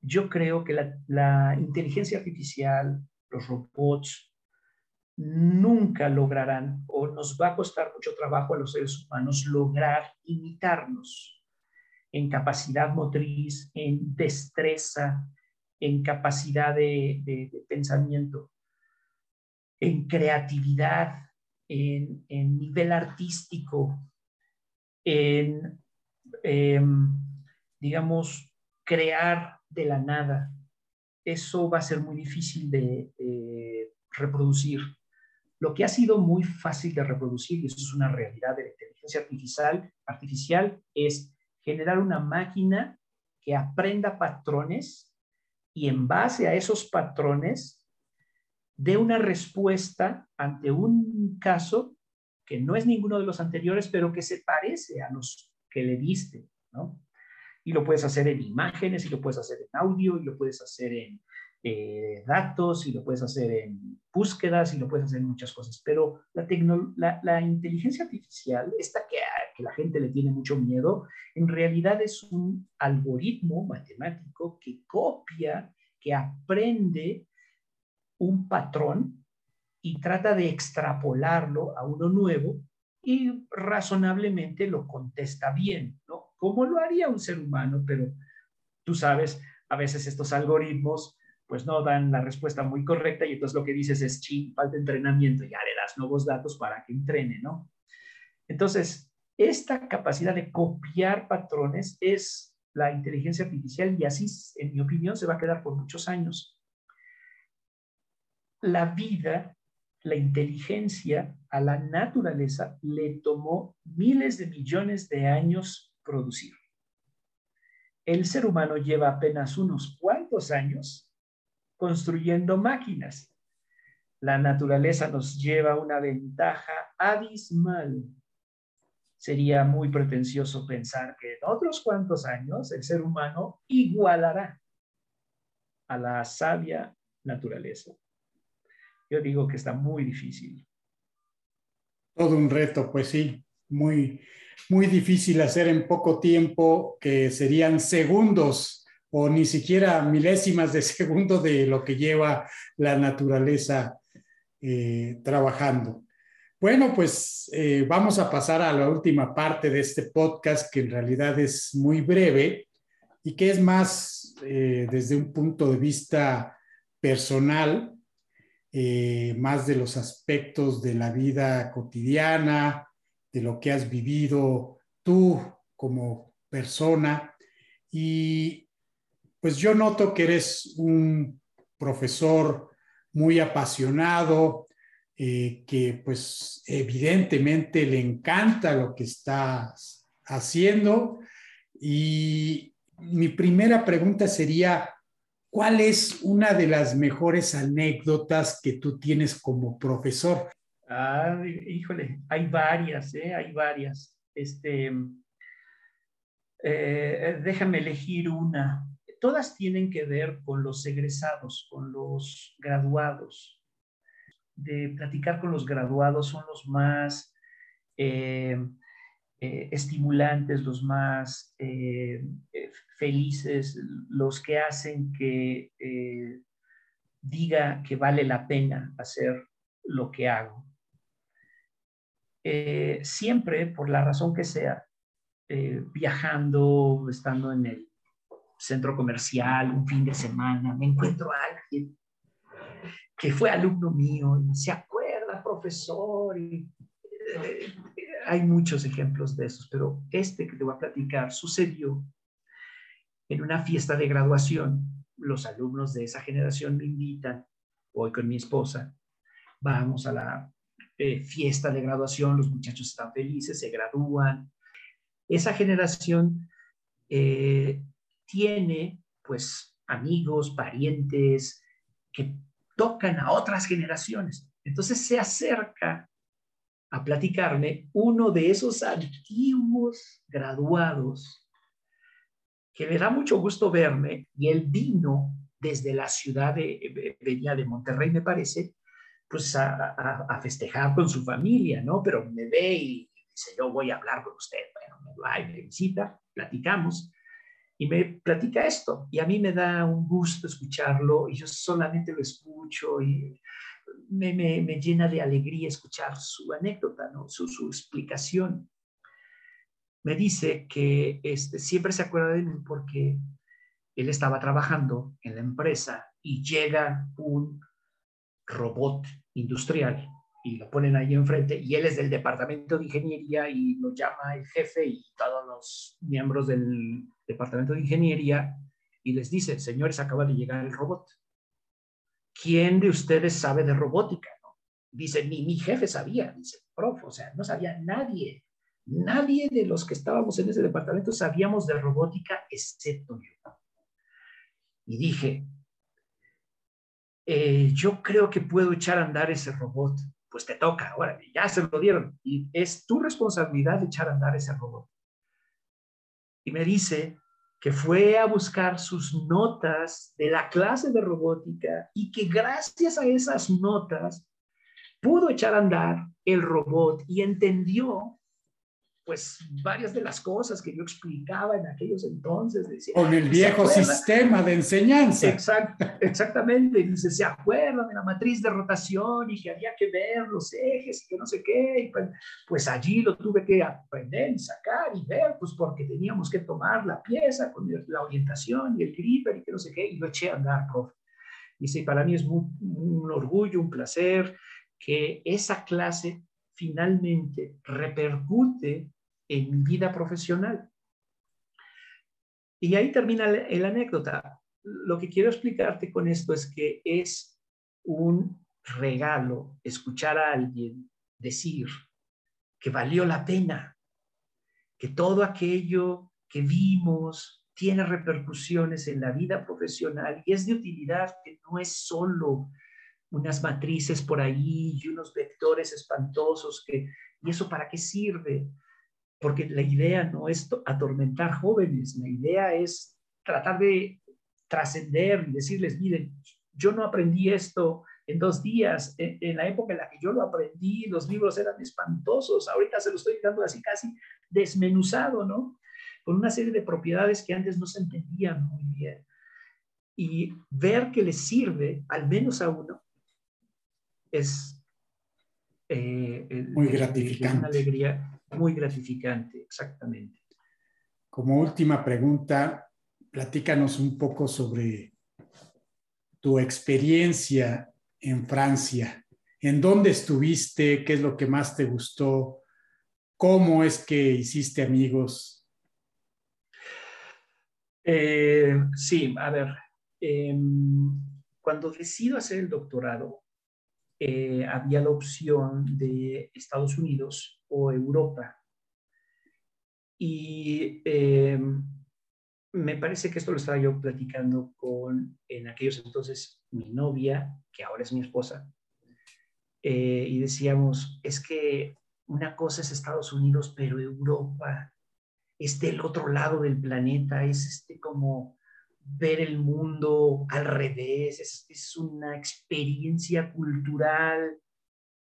yo creo que la inteligencia artificial, los robots, nunca lograrán o nos va a costar mucho trabajo a los seres humanos lograr imitarnos en capacidad motriz, en destreza, en capacidad de, pensamiento, en creatividad, en, nivel artístico, en, em, digamos, crear de la nada. Eso va a ser muy difícil de reproducir. Lo que ha sido muy fácil de reproducir, y eso es una realidad de la inteligencia artificial, artificial es generar una máquina que aprenda patrones y en base a esos patrones dé una respuesta ante un caso que no es ninguno de los anteriores, pero que se parece a los que le diste, ¿no? Y lo puedes hacer en imágenes, y lo puedes hacer en audio, y lo puedes hacer en eh, datos y lo puedes hacer en búsquedas y lo puedes hacer en muchas cosas. Pero la, la, inteligencia artificial, esta que, que la gente le tiene mucho miedo, en realidad es un algoritmo matemático que copia, que aprende un patrón y trata de extrapolarlo a uno nuevo y razonablemente lo contesta bien, ¿no? Como lo haría un ser humano, pero tú sabes, a veces estos algoritmos pues no dan la respuesta muy correcta y entonces lo que dices es, sí, falta entrenamiento, ya le das nuevos datos para que entrene, ¿no? Entonces, esta capacidad de copiar patrones es la inteligencia artificial y así, en mi opinión, se va a quedar por muchos años. La vida, la inteligencia a la naturaleza le tomó miles de millones de años producir. El ser humano lleva apenas unos cuantos años construyendo máquinas. La naturaleza nos lleva una ventaja abismal. Sería muy pretencioso pensar que en otros cuantos años el ser humano igualará a la sabia naturaleza. Yo digo que está muy difícil. Todo un reto, pues sí, muy, muy difícil hacer en poco tiempo, que serían segundos o ni siquiera milésimas de *laughs* segundo de lo que lleva la naturaleza eh, trabajando. Bueno, pues eh, vamos a pasar a la última parte de este podcast que en realidad es muy breve y que es más eh, desde un punto de vista personal, más de los aspectos de la vida cotidiana, de lo que has vivido tú como persona. Y pues yo noto que eres un profesor muy apasionado, eh, que pues evidentemente le encanta lo que estás haciendo. Y mi primera pregunta sería, ¿cuál es una de las mejores anécdotas que tú tienes como profesor? Ah, híjole, hay varias, ¿eh? hay varias. Este, eh, déjame elegir una todas tienen que ver con los egresados, con los graduados. De platicar con los graduados son los más eh, eh, estimulantes, los más eh, felices, los que hacen que diga que vale la pena hacer lo que hago. siempre, por la razón que sea, viajando, estando en el centro comercial, un fin de semana, me encuentro a alguien que fue alumno mío y se acuerda, profesor, y eh, hay muchos ejemplos de esos, pero este que te voy a platicar sucedió en una fiesta de graduación. Los alumnos de esa generación me invitan, voy con mi esposa, vamos a la eh, fiesta de graduación, los muchachos están felices, se gradúan. Esa generación eh, tiene pues amigos, parientes que tocan a otras generaciones. Entonces se acerca a platicarme uno de esos antiguos graduados que le da mucho gusto verme y él vino desde la ciudad de, venía de Monterrey, me parece, pues a, festejar con su familia, ¿no? Pero me ve y dice, yo voy a hablar con usted. Bueno, me va y me visita, platicamos y me platica esto. Y a mí me da un gusto escucharlo y yo solamente lo escucho y me, llena de alegría escuchar su anécdota, ¿no? su, su explicación. Me dice que este, siempre se acuerda de mí porque él estaba trabajando en la empresa y llega un robot industrial y lo ponen ahí enfrente y él es del departamento de ingeniería y lo llama el jefe y todos los miembros del departamento de ingeniería y les dice, señores, acaba de llegar el robot. ¿Quién de ustedes sabe de robótica? Dice, ni mi jefe sabía, dice, prof, o sea, no sabía nadie. Nadie de los que estábamos en ese departamento sabíamos de robótica excepto yo. Y dije, eh, yo creo que puedo echar a andar ese robot. Pues te toca, ahora ya se lo dieron. Y es tu responsabilidad echar a andar ese robot. Y me dice, que fue a buscar sus notas de la clase de robótica y que gracias a esas notas pudo echar a andar el robot y entendió pues varias de las cosas que yo explicaba en aquellos entonces. Con el viejo sistema de enseñanza. Exact, exactamente. Dice, se acuerdan de la matriz de rotación y que había que ver los ejes y que no sé qué. Y pues, pues, allí lo tuve que aprender y sacar y ver, pues porque teníamos que tomar la pieza con la orientación y el gripper y que no sé qué. Y lo eché a andar, profe. Dice, para mí es un orgullo, un placer que esa clase finalmente repercute en mi vida profesional. Y ahí termina la, anécdota. Lo que quiero explicarte con esto es que es un regalo escuchar a alguien decir que valió la pena, que todo aquello que vimos tiene repercusiones en la vida profesional y es de utilidad, que no es solo unas matrices por ahí y unos vectores espantosos que, ¿y eso para qué sirve? Porque la idea no es atormentar jóvenes, la idea es tratar de trascender y decirles, miren, yo no aprendí esto en dos días, en, la época en la que yo lo aprendí, los libros eran espantosos, ahorita se lo estoy dando así casi desmenuzado, ¿no? Con una serie de propiedades que antes no se entendían muy bien. Y ver que les sirve, al menos a uno, es eh, muy gratificante. Una alegría muy gratificante, exactamente. Como última pregunta, platícanos un poco sobre tu experiencia en Francia. ¿En dónde estuviste? ¿Qué es lo que más te gustó? ¿Cómo es que hiciste amigos? Eh, sí, a ver, em, cuando decido hacer el doctorado, eh, había la opción de Estados Unidos o Europa. Y eh, me parece que esto lo estaba yo platicando con, en aquellos entonces, mi novia, que ahora es mi esposa, eh, y decíamos, es que una cosa es Estados Unidos, pero Europa es del otro lado del planeta, es este como ver el mundo al revés, es, una experiencia cultural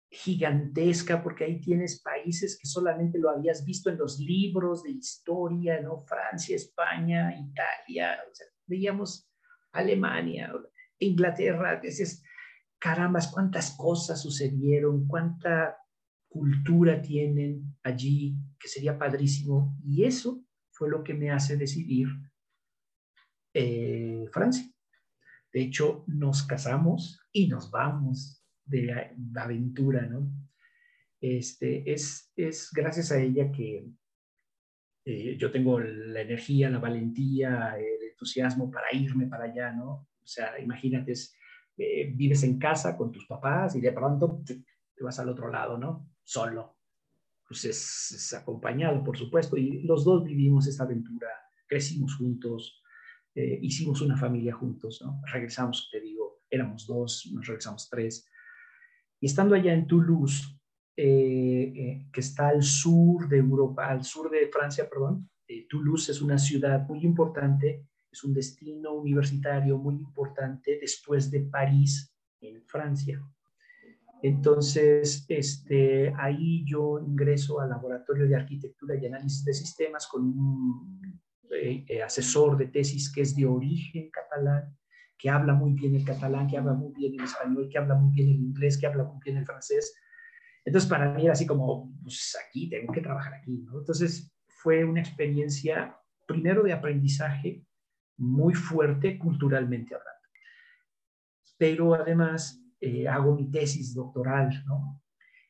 gigantesca, porque ahí tienes países que solamente lo habías visto en los libros de historia, ¿no? Francia, España, Italia, veíamos Alemania, Inglaterra, dices, caramba, cuántas cosas sucedieron, cuánta cultura tienen allí, que sería padrísimo. Y eso fue lo que me hace decidir eh, Francia. De hecho, nos casamos y nos vamos de, aventura, ¿no? Este, es, es gracias a ella que eh, yo tengo la energía, la valentía, el entusiasmo para irme para allá, ¿no? O sea, imagínate, eh, vives en casa con tus papás y de pronto te, vas al otro lado, ¿no? Solo. Pues es, acompañado, por supuesto, y los dos vivimos esta aventura, crecimos juntos, eh, hicimos una familia juntos, ¿no? Regresamos, te digo, éramos dos, nos regresamos tres. Y estando allá en Toulouse, que está al sur de Europa, al sur de Francia, perdón. Toulouse es una ciudad muy importante, es un destino universitario muy importante después de París en Francia. Entonces, este, ahí yo ingreso al laboratorio de arquitectura y análisis de sistemas con un eh, eh, asesor de tesis que es de origen catalán, que habla muy bien el catalán, que habla muy bien el español, que habla muy bien el inglés, que habla muy bien el francés. Entonces, para mí era así como, pues aquí, tengo que trabajar aquí, ¿no? Entonces, fue una experiencia, primero de aprendizaje, muy fuerte culturalmente hablando. Pero además eh, hago mi tesis doctoral, ¿no?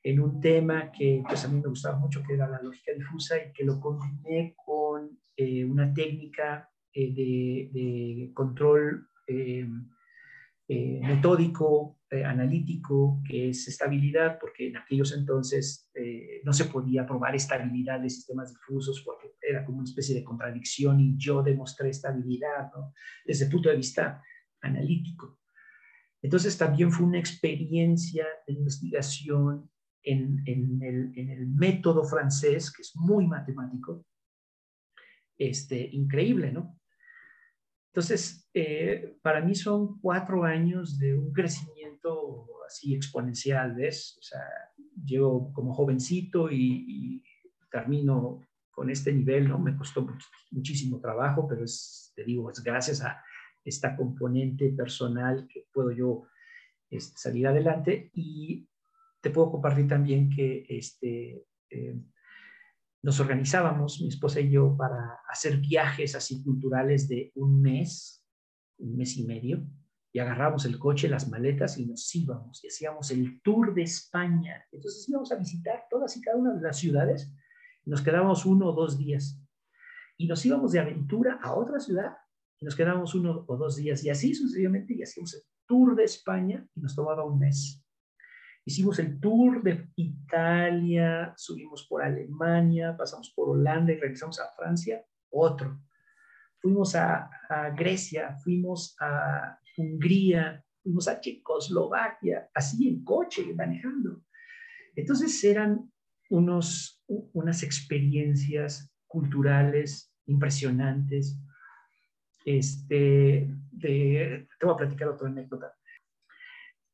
En un tema que pues a mí me gustaba mucho, que era la lógica difusa y que lo combiné con eh, una técnica eh, de, control metódico, analítico, que es estabilidad, porque en aquellos entonces no se podía probar estabilidad de sistemas difusos porque era como una especie de contradicción y yo demostré estabilidad ¿no? desde el punto de vista analítico. Entonces también fue una experiencia de investigación en, el, método francés, que es muy matemático, este, increíble, ¿no? Entonces, eh, para mí son cuatro años de un crecimiento así exponencial, ¿ves? O sea, llego como jovencito y, termino con este nivel, ¿no? Me costó muchísimo trabajo, pero es, te digo, es gracias a esta componente personal que puedo yo este, salir adelante y te puedo compartir también que este, eh, nos organizábamos, mi esposa y yo, para hacer viajes así culturales de un mes, un mes y medio, y agarramos el coche, las maletas y nos íbamos y hacíamos el tour de España. Entonces íbamos a visitar todas y cada una de las ciudades y nos quedábamos uno o dos días. Y nos íbamos de aventura a otra ciudad y nos quedábamos uno o dos días y así sucesivamente y hacíamos el tour de España y nos tomaba un mes. Hicimos el tour de Italia, subimos por Alemania, pasamos por Holanda y regresamos a Francia, otro. Fuimos a, Grecia, fuimos a Hungría, fuimos a Checoslovaquia, así en coche, manejando. Entonces eran unos, unas experiencias culturales impresionantes, este, te voy a platicar otra anécdota.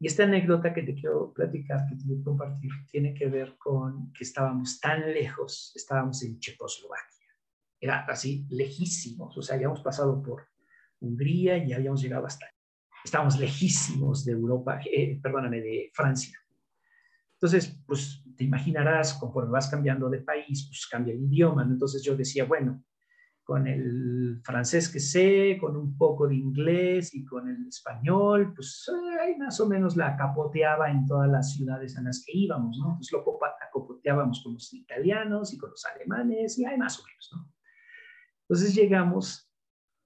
Y esta anécdota que te quiero platicar, que te quiero compartir, tiene que ver con que estábamos tan lejos, estábamos en Checoslovaquia. Era así, lejísimos, o sea, habíamos pasado por Hungría y habíamos llegado hasta... Estábamos lejísimos de Europa, eh, perdóname, de Francia. Entonces, pues te imaginarás, conforme vas cambiando de país, pues cambia el idioma. Entonces yo decía, bueno, con el francés que sé, con un poco de inglés y con el español, pues ahí más o menos la capoteaba en todas las ciudades en las que íbamos, ¿no? Pues lo capoteábamos con los italianos y con los alemanes y ahí más o menos, ¿no? Entonces llegamos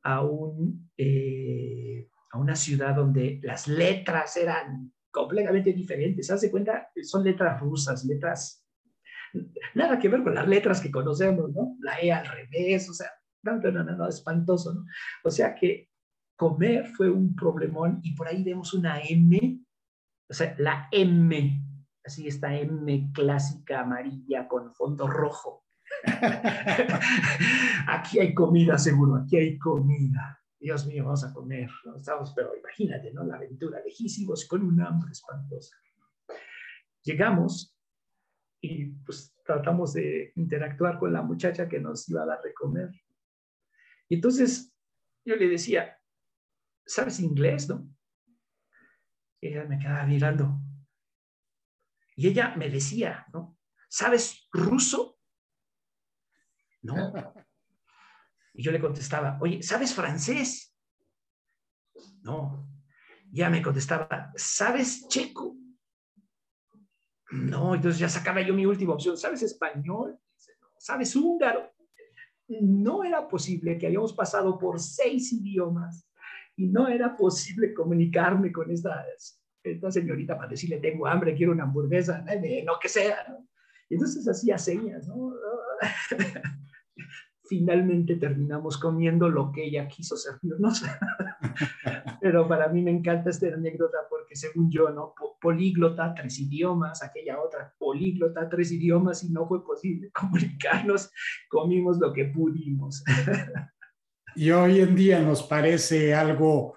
a, un, eh, a una ciudad donde las letras eran completamente diferentes. ¿Se de cuenta? Son letras rusas, letras nada que ver con las letras que conocemos, ¿no? La E al revés, o sea, no, no, no, no, espantoso, ¿no? O sea que comer fue un problemón y por ahí vemos una M, o sea, la M, así esta M clásica amarilla con fondo rojo. *laughs* aquí hay comida seguro, aquí hay comida. Dios mío, vamos a comer. Estamos, pero imagínate, ¿no? La aventura, lejísimos, con un hambre espantosa. Llegamos y pues tratamos de interactuar con la muchacha que nos iba a dar de comer. Y entonces yo le decía, ¿sabes inglés, no? Y ella me quedaba mirando. Y ella me decía, ¿no? ¿Sabes ruso? No. Y yo le contestaba, oye, ¿sabes francés? No. Y ella me contestaba, ¿sabes checo? No, entonces ya sacaba yo mi última opción, ¿sabes español? ¿Sabes húngaro? No era posible, que habíamos pasado por seis idiomas y no era posible comunicarme con esta, esta señorita para decirle, tengo hambre, quiero una hamburguesa, lo que sea. ¿no? Y entonces hacía señas, ¿no? *laughs* Finalmente terminamos comiendo lo que ella quiso servirnos. *laughs* *laughs* Pero para mí me encanta esta anécdota porque según yo, ¿no? políglota, tres idiomas, aquella otra políglota, tres idiomas, y no fue posible *laughs* comunicarnos, comimos lo que pudimos. Y hoy en día nos parece algo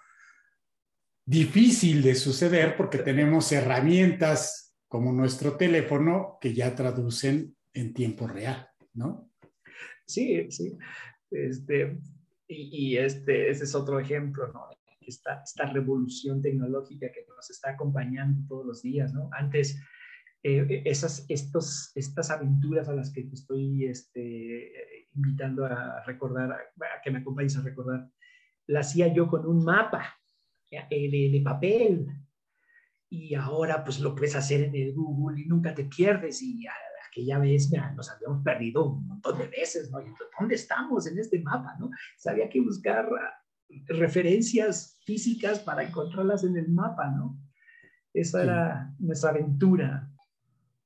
difícil de suceder porque tenemos herramientas como nuestro teléfono que ya traducen en tiempo real, ¿no? Sí, sí. Este, y, este, ese es otro ejemplo, ¿no? Esta, esta revolución tecnológica que nos está acompañando todos los días, ¿no? Antes, eh, esas, estos, estas aventuras a las que te estoy este, invitando a recordar, a, que me acompañes a recordar, las hacía yo con un mapa de, de, papel. Y ahora pues lo puedes hacer en el Google y nunca te pierdes. Y aquella vez nos habíamos perdido un montón de veces, ¿no? ¿Dónde estamos en este mapa, no? Sabía que buscar ah, referencias físicas para encontrarlas en el mapa, ¿no? Esa era nuestra aventura.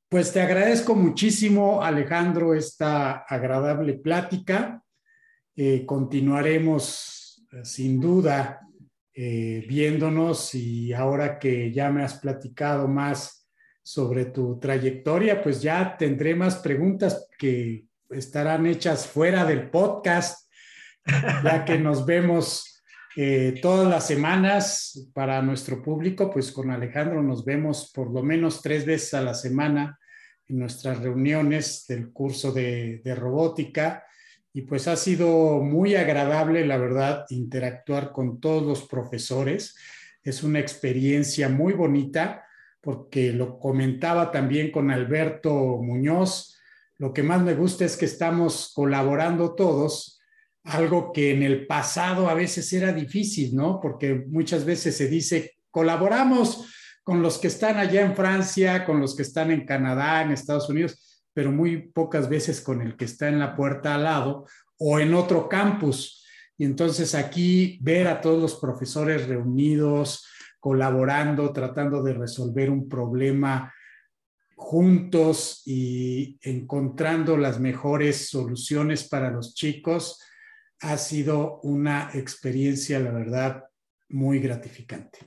Pues te agradezco muchísimo, Alejandro, esta agradable plática. Eh, continuaremos eh, sin duda eh, viéndonos y ahora que ya me has platicado más sobre tu trayectoria, pues ya tendré más preguntas que estarán hechas fuera del podcast, ya que nos vemos eh, todas las semanas para nuestro público, pues con Alejandro nos vemos por lo menos tres veces a la semana en nuestras reuniones del curso de, de robótica y pues ha sido muy agradable, la verdad, interactuar con todos los profesores. Es una experiencia muy bonita porque lo comentaba también con Alberto Muñoz. Lo que más me gusta es que estamos colaborando todos, algo que en el pasado a veces era difícil, ¿no? Porque muchas veces se dice, colaboramos con los que están allá en Francia, con los que están en Canadá, en Estados Unidos pero muy pocas veces con el que está en la puerta al lado o en otro campus. Y entonces aquí ver a todos los profesores reunidos, colaborando, tratando de resolver un problema juntos y encontrando las mejores soluciones para los chicos, ha sido una experiencia, la verdad, muy gratificante.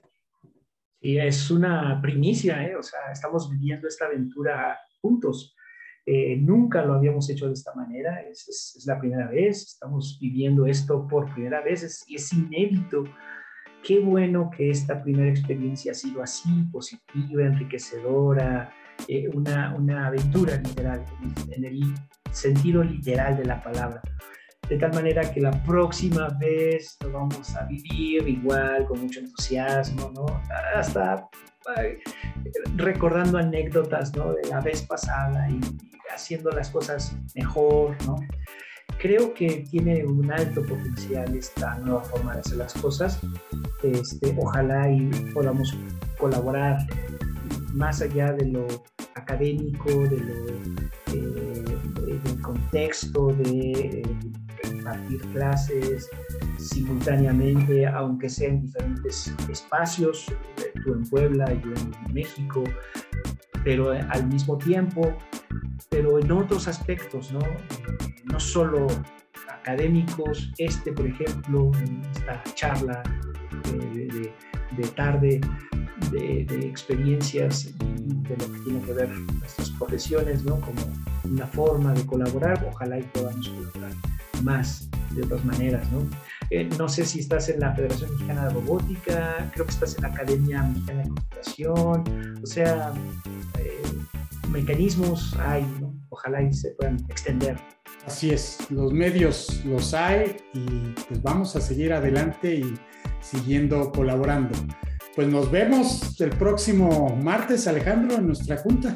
Y es una primicia, ¿eh? o sea, estamos viviendo esta aventura juntos. Eh, nunca lo habíamos hecho de esta manera, es, la primera vez, estamos viviendo esto por primera vez es, es inédito. Qué bueno que esta primera experiencia ha sido así, positiva, enriquecedora, eh, una, una, aventura literal, en el sentido literal de la palabra. De tal manera que la próxima vez lo vamos a vivir igual, con mucho entusiasmo, ¿no? Hasta recordando anécdotas ¿no? de la vez pasada y, haciendo las cosas mejor, ¿no? Creo que tiene un alto potencial esta nueva forma de hacer las cosas. Este, ojalá y podamos colaborar más allá de lo académico, de lo, eh, del contexto, de eh, impartir clases simultáneamente, aunque sea en diferentes espacios, tú en Puebla, yo en México, pero al mismo tiempo pero en otros aspectos, ¿no? No solo académicos, este, por ejemplo, esta charla de, tarde de, experiencias de lo que tiene que ver nuestras profesiones, ¿no? Como una forma de colaborar, ojalá y podamos colaborar más de otras maneras, ¿no? Eh, no sé si estás en la Federación Mexicana de Robótica, creo que estás en la Academia Mexicana de Computación, o sea, eh, mecanismos hay, ¿no? ojalá y se puedan extender. Así es, los medios los hay y pues vamos a seguir adelante y siguiendo colaborando. Pues nos vemos el próximo martes, Alejandro, en nuestra junta.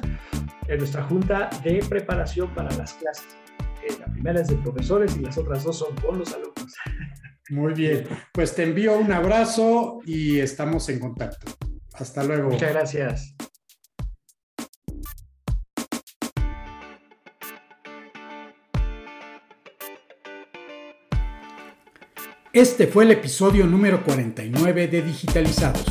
En nuestra junta de preparación para las clases. Eh, la primera es de profesores y las otras dos son con los alumnos. *laughs* Muy bien, pues te envío un abrazo y estamos en contacto. Hasta luego. Muchas gracias. Este fue el episodio número 49 de Digitalizados.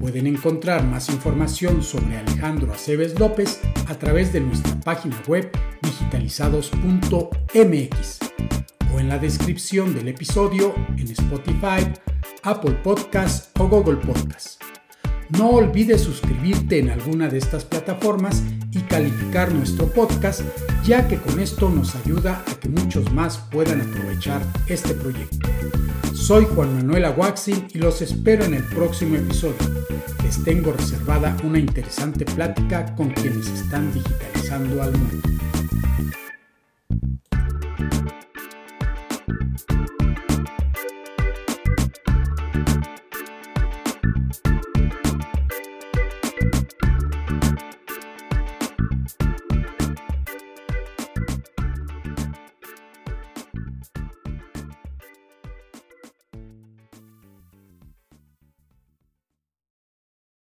Pueden encontrar más información sobre Alejandro Aceves López a través de nuestra página web digitalizados.mx o en la descripción del episodio en Spotify, Apple Podcasts o Google Podcasts. No olvides suscribirte en alguna de estas plataformas y calificar nuestro podcast, ya que con esto nos ayuda a que muchos más puedan aprovechar este proyecto. Soy Juan Manuel Aguaxin y los espero en el próximo episodio. Les tengo reservada una interesante plática con quienes están digitalizando al mundo.